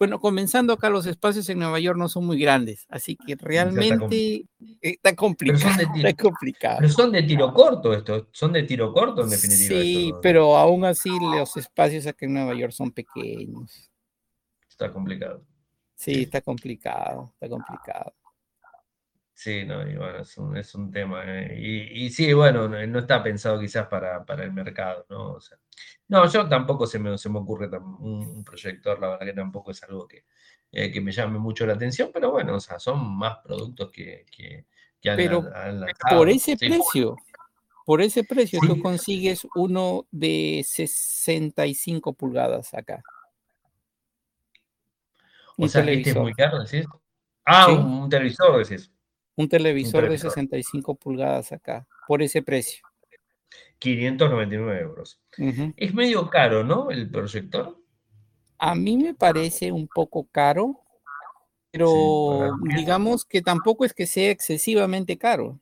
bueno, comenzando acá los espacios en Nueva York no son muy grandes, así que realmente está, complicado, pero son, de tiro, complicado. Pero son de tiro corto esto, son de tiro corto en definitiva. Sí, pero aún así los espacios acá en Nueva York son pequeños. Está complicado. Sí, está complicado, está complicado. Sí, no, y bueno, es un, tema. Eh, y, sí, bueno, no, está pensado quizás para, el mercado, ¿no? O sea, no, yo tampoco se me, se me ocurre un, proyector, la verdad que tampoco es algo que, eh, que me llame mucho la atención, pero bueno, o sea, son más productos que, que, han, pero por ese precio, por ese precio tú consigues uno de 65 pulgadas acá. O sea, este es muy caro, ¿decís? Ah, un, un televisor, decís. Un televisor, de 65 pulgadas acá, por ese precio. 599 euros. Es medio caro, ¿no? El proyector. A mí me parece un poco caro, pero digamos que tampoco es que sea excesivamente caro.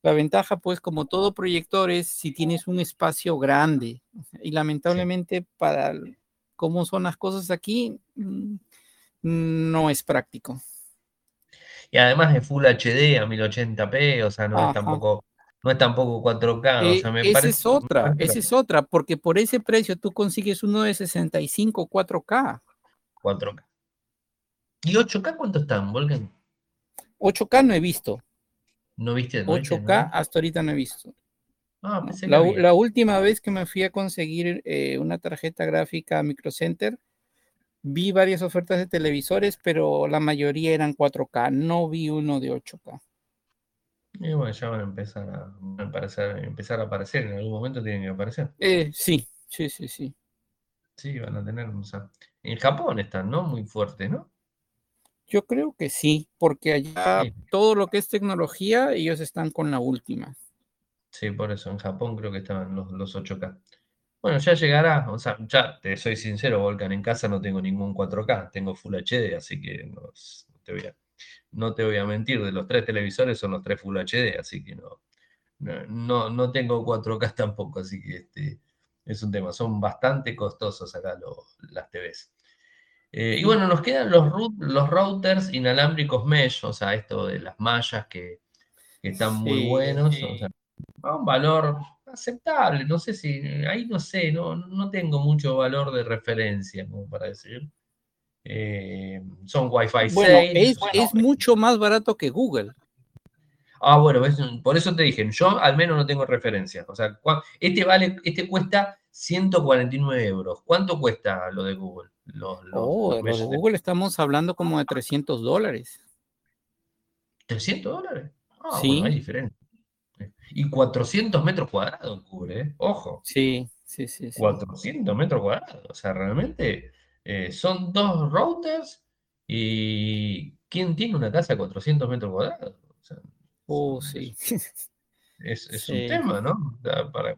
La ventaja, pues, como todo proyector, es si tienes un espacio grande. Y lamentablemente, para cómo son las cosas aquí, mm, no es práctico. Y además es Full HD a 1080p, o sea, no es tampoco no es tampoco 4K. o sea, me eh, esa es otra, esa es otra, porque por ese precio tú consigues uno de 65 4K. 4K. ¿Y 8K cuánto están, Volcan? 8K no he visto. ¿No viste? 8K hasta ahorita no he visto. Ah, la, la, última vez que me fui a conseguir eh, una tarjeta gráfica Micro Center, Vi varias ofertas de televisores, pero la mayoría eran 4K. No vi uno de 8K. Y bueno, ya van a empezar a, aparecer, empezar a aparecer. En algún momento tienen que aparecer. Eh, sí, sí, sí, sí. Sí, van a tener. O sea, en Japón están, ¿no? Muy fuertes, ¿no? Yo creo que sí, porque allá todo lo que es tecnología, ellos están con la última. Sí, por eso, en Japón creo que estaban los, los 8K. Bueno, ya llegará, o sea, ya te soy sincero, Volcan, en casa no tengo ningún 4K, tengo Full HD, así que no, te voy a, no te voy a mentir, de los tres televisores son los tres Full HD, así que no, no, no tengo 4K tampoco, así que este, es un tema, son bastante costosos acá las TVs. Eh, y bueno, nos quedan los, los routers inalámbricos mesh, o sea, esto de las mallas que, están muy buenos, o sea, a un valor aceptable, no sé si, ahí no sé, no, no tengo mucho valor de referencia, como para decir. Eh, son Wi-Fi 6. Es, es mucho más barato que Google. Ah, bueno, por eso te dije, yo al menos no tengo referencia. O sea, este vale, este cuesta 149 euros. ¿Cuánto cuesta lo de Google? oh, lo de Google estamos hablando como de 300 dólares. ¿300 dólares? Ah, sí. hay diferencia. Y 400 metros cuadrados cubre, ¿eh? ojo. Sí, sí, sí, 400 metros cuadrados. O sea, realmente eh, son dos routers y ¿quién tiene una casa de 400 metros cuadrados? oh, sí. Es, un tema, ¿no?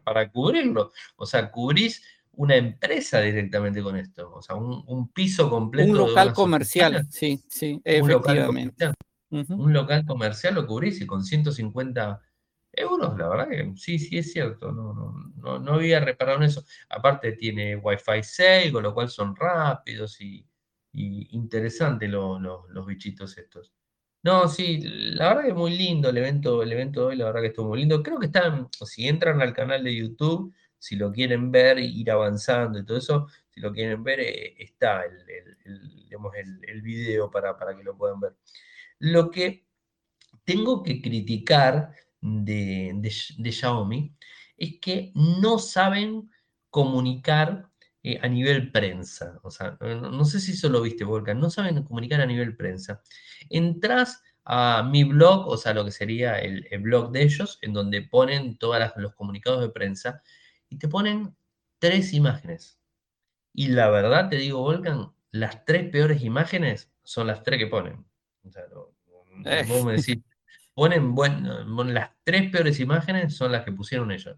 para, cubrirlo. O sea, cubrís una empresa directamente con esto. O sea, un, piso completo. Un local comercial, sí, sí, efectivamente. Un local comercial, un local comercial lo cubrís y con 150 euros, la verdad que sí, sí es cierto, no, no, no, había reparado en eso. Aparte tiene Wi-Fi 6, con lo cual son rápidos y, interesantes los bichitos estos. No, sí, la verdad que es muy lindo el evento, el evento de hoy, la verdad que estuvo muy lindo. Creo que están, si entran al canal de YouTube, si lo quieren ver, ir avanzando y todo eso, si lo quieren ver, eh, está el, el, el, video para, para que lo puedan ver. Lo que tengo que criticar de, Xiaomi es que no saben comunicar eh, a nivel prensa. O sea, no, sé si eso lo viste, Volcan, no saben comunicar a nivel prensa. Entras a mi blog, o sea, lo que sería el, blog de ellos, en donde ponen todos los comunicados de prensa y te ponen tres imágenes. Y la verdad te digo, Volcan, las tres peores imágenes son las tres que ponen. O sea, vos me decís, ponen, bueno, las tres peores imágenes son las que pusieron ellos.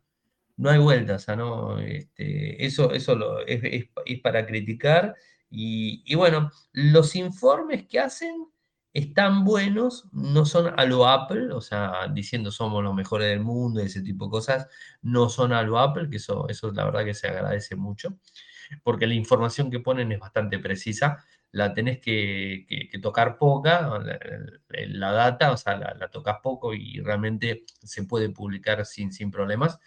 No hay vuelta, o sea, no, este, eso, eso es, para criticar. Y, bueno, los informes que hacen están buenos, no son a lo Apple, o sea, diciendo somos los mejores del mundo y ese tipo de cosas, no son a lo Apple, que eso, eso la verdad que se agradece mucho, porque la información que ponen es bastante precisa la tenés que, tocar poca, la, data, o sea, la, tocas poco y realmente se puede publicar sin, sin problemas.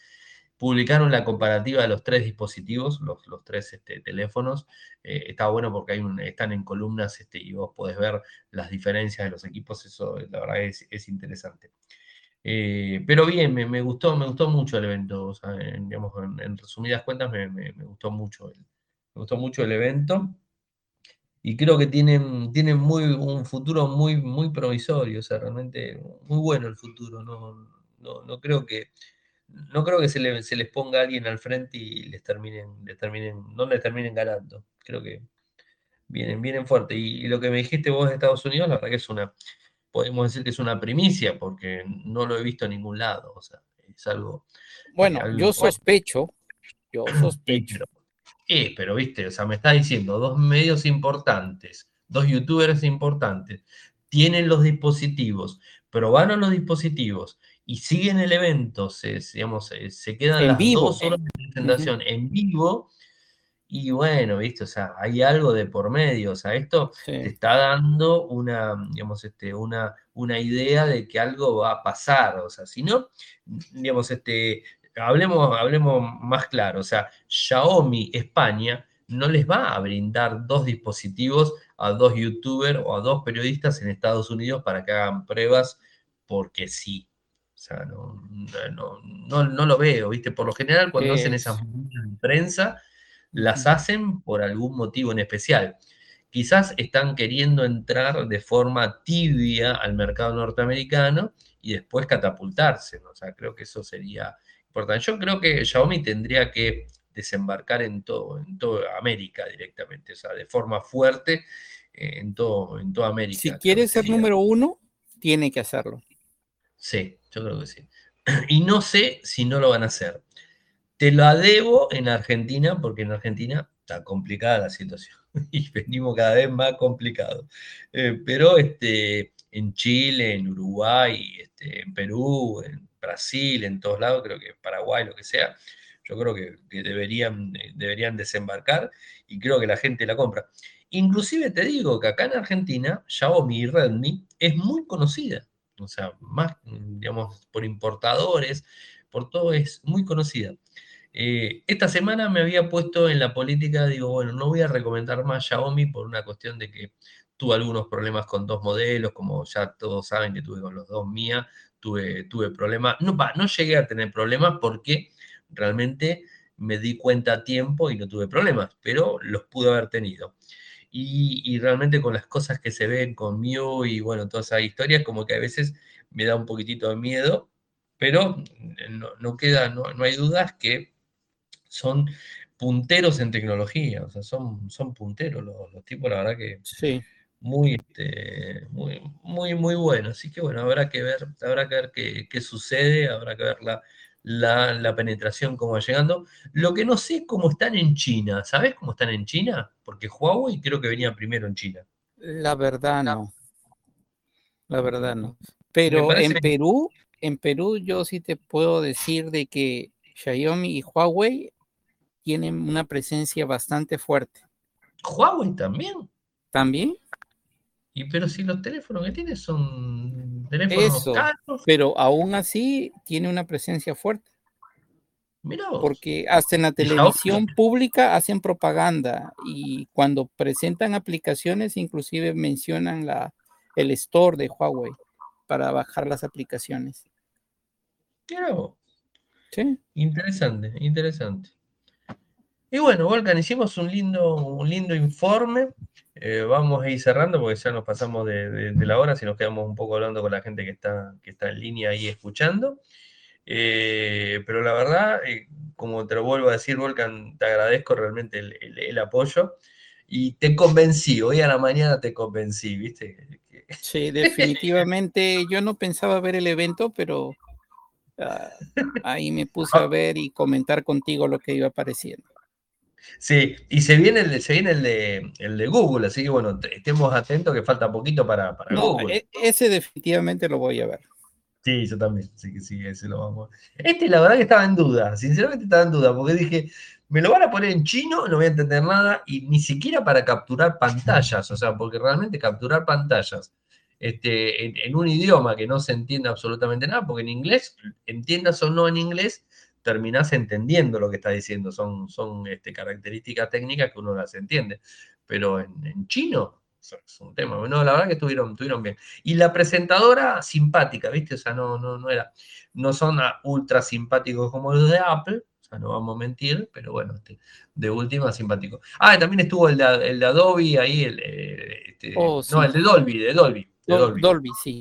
Publicaron la comparativa de los tres dispositivos, los, los tres este, teléfonos. Eh, está bueno porque hay están en columnas este, y vos podés ver las diferencias de los equipos. Eso la verdad es, es interesante. Eh, pero bien, me, gustó, me gustó mucho el evento. en, digamos, en, resumidas cuentas, me, me, gustó mucho me gustó mucho el evento y creo que tienen, tienen muy, un futuro muy, muy provisorio, o sea, realmente muy bueno el futuro. No, no, creo que, no creo que se, les ponga alguien al frente y les terminen, les terminen, no les terminen ganando. Creo que vienen, vienen fuerte. Y, lo que me dijiste vos de Estados Unidos, la verdad que es una, podemos decir que es una primicia, porque no lo he visto en ningún lado. O sea, es algo. Bueno, yo sospecho, yo sospecho pero viste, o sea, me está diciendo dos medios importantes, dos youtubers importantes, tienen los dispositivos, probaron los dispositivos y siguen el evento, se, digamos, se, quedan las dos horas de presentación en vivo. Y bueno, viste, o sea, hay algo de por medio, o sea, esto te está dando una, digamos, este, una, una idea de que algo va a pasar, o sea, si no, digamos, este, hablemos, hablemos más claro, o sea, Xiaomi España no les va a brindar dos dispositivos a dos youtubers o a dos periodistas en Estados Unidos para que hagan pruebas porque sí. O sea, no, no, lo veo, ¿viste? Por lo general, cuando hacen esas prensa, las hacen por algún motivo en especial. Quizás están queriendo entrar de forma tibia al mercado norteamericano y después catapultarse. O sea, creo que eso sería yo creo que Xiaomi tendría que desembarcar en todo, en toda América directamente, o sea, de forma fuerte eh, en, todo, en toda América. Si quiere ser número uno, tiene que hacerlo. Sí, yo creo que sí. Y no sé si no lo van a hacer. Te lo debo en Argentina, porque en Argentina está complicada la situación y venimos cada vez más complicados. Eh, pero este, en Chile, en Uruguay, este, en Perú, en Brasil, en todos lados, creo que Paraguay, lo que sea, yo creo que, deberían, eh, deberían desembarcar y creo que la gente la compra. Inclusive te digo que acá en Argentina, Xiaomi y Redmi es muy conocida, o sea, más, digamos, por importadores, por todo es muy conocida. Eh, esta semana me había puesto en la política, digo, bueno, no voy a recomendar más Xiaomi por una cuestión de que tuve algunos problemas con dos modelos, como ya todos saben que tuve con los dos mías, tuve, tuve problemas. No, no llegué a tener problemas porque realmente me di cuenta a tiempo y no tuve problemas, pero los pude haber tenido. Y, realmente con las cosas que se ven con y bueno, todas esas historias, como que a veces me da un poquitito de miedo, pero no, queda, no, hay dudas que son punteros en tecnología, o sea, son, son punteros los, los tipos, la verdad que muy, este, muy, muy, muy bueno. Así que bueno, habrá que ver, habrá que ver qué, sucede, habrá que ver la, la, penetración, cómo va llegando. Lo que no sé es cómo están en China. ¿Sabes cómo están en China? Porque Huawei creo que venía primero en China. La verdad no. La verdad no. Pero en Perú, en Perú yo sí te puedo decir de que Xiaomi y Huawei tienen una presencia bastante fuerte. Huawei también. ¿También? Y pero si los teléfonos que tiene son teléfonos caros. Pero aún así tiene una presencia fuerte. Mira Porque hasta en la televisión pública hacen propaganda y cuando presentan aplicaciones inclusive mencionan la, el store de Huawei para bajar las aplicaciones. Mira Sí. Interesante, interesante. Y bueno, Volcan, hicimos un lindo, un lindo informe. Eh, vamos a ir cerrando porque ya nos pasamos de, la hora, si nos quedamos un poco hablando con la gente que está, que está en línea ahí escuchando. Eh, pero la verdad, eh, como te lo vuelvo a decir, Volcan, te agradezco realmente el, apoyo y te convencí, hoy a la mañana te convencí, ¿viste? Sí, definitivamente. Yo no pensaba ver el evento, pero ah, ahí me puse a ver y comentar contigo lo que iba apareciendo. Sí, y se viene el de, se viene el de, el de Google, así que bueno, estemos atentos que falta poquito para, para Google. E, ese definitivamente lo voy a ver. Sí, yo también, sí que sí, ese lo vamos. Este la verdad que estaba en duda, sinceramente estaba en duda, porque dije, me lo van a poner en chino, no voy a entender nada, y ni siquiera para capturar pantallas, o sea, porque realmente capturar pantallas este, en, un idioma que no se entiende absolutamente nada, porque en inglés, entiendas o no en inglés, terminás entendiendo lo que está diciendo, son, son este, características técnicas que uno las entiende, pero en, chino es un tema, no, la verdad que estuvieron, estuvieron bien. Y la presentadora, simpática, ¿viste? O sea, no, no, no era, no son ultra simpáticos como los de Apple, o sea, no vamos a mentir, pero bueno, este, de última simpático. Ah, también estuvo el de, el de Adobe ahí, el, eh, este, oh, no, el de Dolby, de Dolby. Dolby. sí.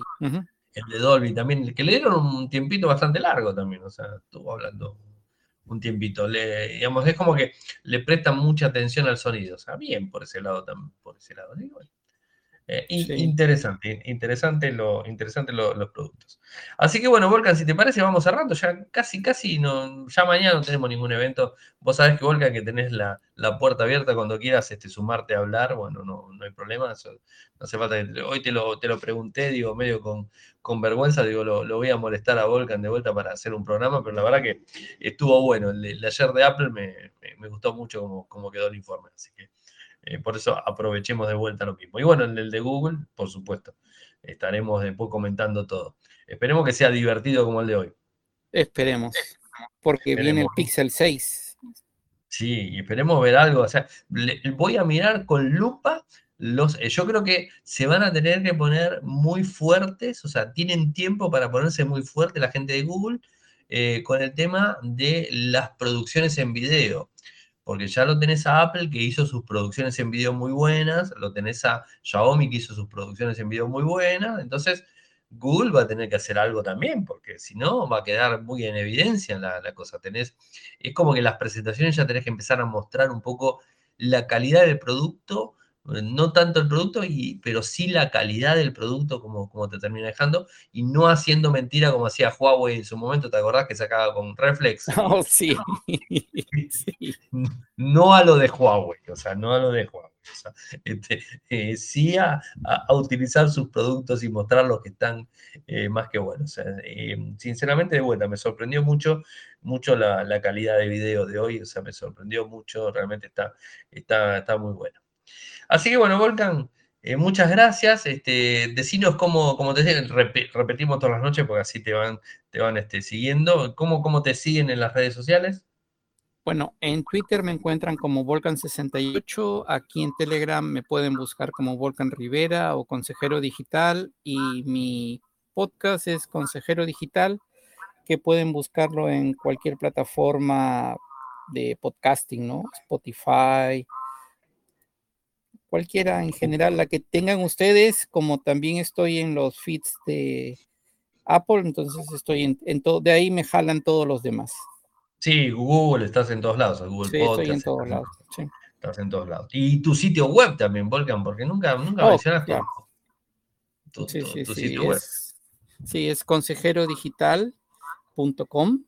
El de Dolby también, que le dieron un tiempito bastante largo también, o sea, estuvo hablando un tiempito. Le, digamos, es como que le prestan mucha atención al sonido, o sea, bien por ese lado también, por ese lado. Eh, interesante, interesante, lo, interesante los productos. Así que bueno, Volcan, si te parece, vamos cerrando. Ya casi, casi, no, ya mañana no tenemos ningún evento. Vos sabés que, Volcan, que tenés la, puerta abierta cuando quieras este, sumarte a hablar. Bueno, no, no hay problema. no hace falta hoy te lo, te lo pregunté, digo, medio con, con vergüenza, digo, lo, voy a molestar a Volcan de vuelta para hacer un programa, pero la verdad que estuvo bueno. El, ayer de Apple me, gustó mucho cómo, cómo quedó el informe. Así que eh, por eso aprovechemos de vuelta lo mismo. Y bueno, el de Google, por supuesto, estaremos después comentando todo. Esperemos que sea divertido como el de hoy. Esperemos, porque viene el Pixel 6. Sí, y esperemos ver algo. O sea, voy a mirar con lupa los. Eh, yo creo que se van a tener que poner muy fuertes, o sea, tienen tiempo para ponerse muy fuerte la gente de Google eh, con el tema de las producciones en video porque ya lo tenés a Apple que hizo sus producciones en video muy buenas, lo tenés a Xiaomi que hizo sus producciones en video muy buenas, entonces Google va a tener que hacer algo también, porque si no va a quedar muy en evidencia la, cosa. Tenés, es como que las presentaciones ya tenés que empezar a mostrar un poco la calidad del producto no tanto el producto, y, pero sí la calidad del producto como, como te termina dejando, y no haciendo mentira como hacía Huawei en su momento, ¿te acordás que sacaba con Reflex? Oh, sí. No a lo de Huawei, o sea, no a lo de Huawei. Este, eh, sí a, utilizar sus productos y mostrar los que están eh, más que buenos. Eh, sinceramente, de vuelta, me sorprendió mucho, mucho la, calidad de video de hoy, o sea, me sorprendió mucho, realmente está, está, está muy bueno. Así que bueno, Volcan, eh, muchas gracias. Este, decinos cómo, como te decía, repetimos todas las noches porque así te van, te van este, siguiendo. ¿Cómo, ¿Cómo te siguen en las redes sociales? Bueno, en Twitter me encuentran como Volcan68, aquí en Telegram me pueden buscar como Volcan Rivera o Consejero Digital y mi podcast es Consejero Digital, que pueden buscarlo en cualquier plataforma de podcasting, ¿no? Spotify, cualquiera en general, la que tengan ustedes, como también estoy en los feeds de Apple, entonces estoy en, todo, de ahí me jalan todos los demás. Sí, Google, estás en todos lados, Google sí, Estoy en todos lados, sí. Estás en todos lados. Y tu sitio web también, Volcan, porque nunca, nunca oh, mencionaste tu, sí, sí, sitio web. sí, es consejerodigital.com.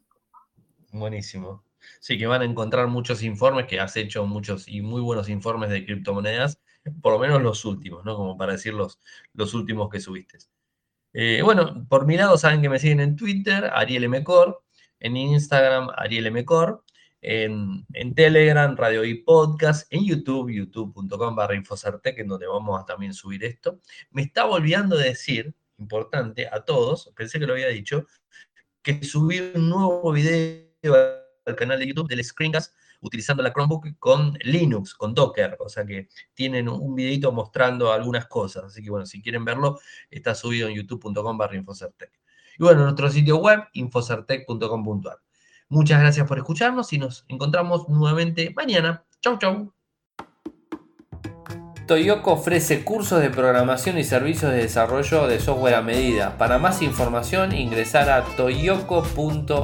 Buenísimo. Sí, que van a encontrar muchos informes, que has hecho muchos y muy buenos informes de criptomonedas por lo menos los últimos, ¿no? Como para decir los, los últimos que subiste. Eh, bueno, por mi lado saben que me siguen en Twitter, Ariel Mcor, en Instagram, Ariel Mcor, en, en Telegram, Radio y Podcast, en YouTube, youtube.com barra Infocertec, en donde vamos a también subir esto. Me está olvidando de decir, importante, a todos, pensé que lo había dicho, que subí un nuevo video al canal de YouTube del Screencast utilizando la Chromebook con Linux, con Docker, o sea que tienen un videito mostrando algunas cosas, así que bueno, si quieren verlo, está subido en youtube.com barra Infocertec. Y bueno, nuestro sitio web, infocertec.com.ar. Muchas gracias por escucharnos y nos encontramos nuevamente mañana. Chau, chau. Toyoko ofrece cursos de programación y servicios de desarrollo de software a medida. Para más información ingresar a toyoko.io.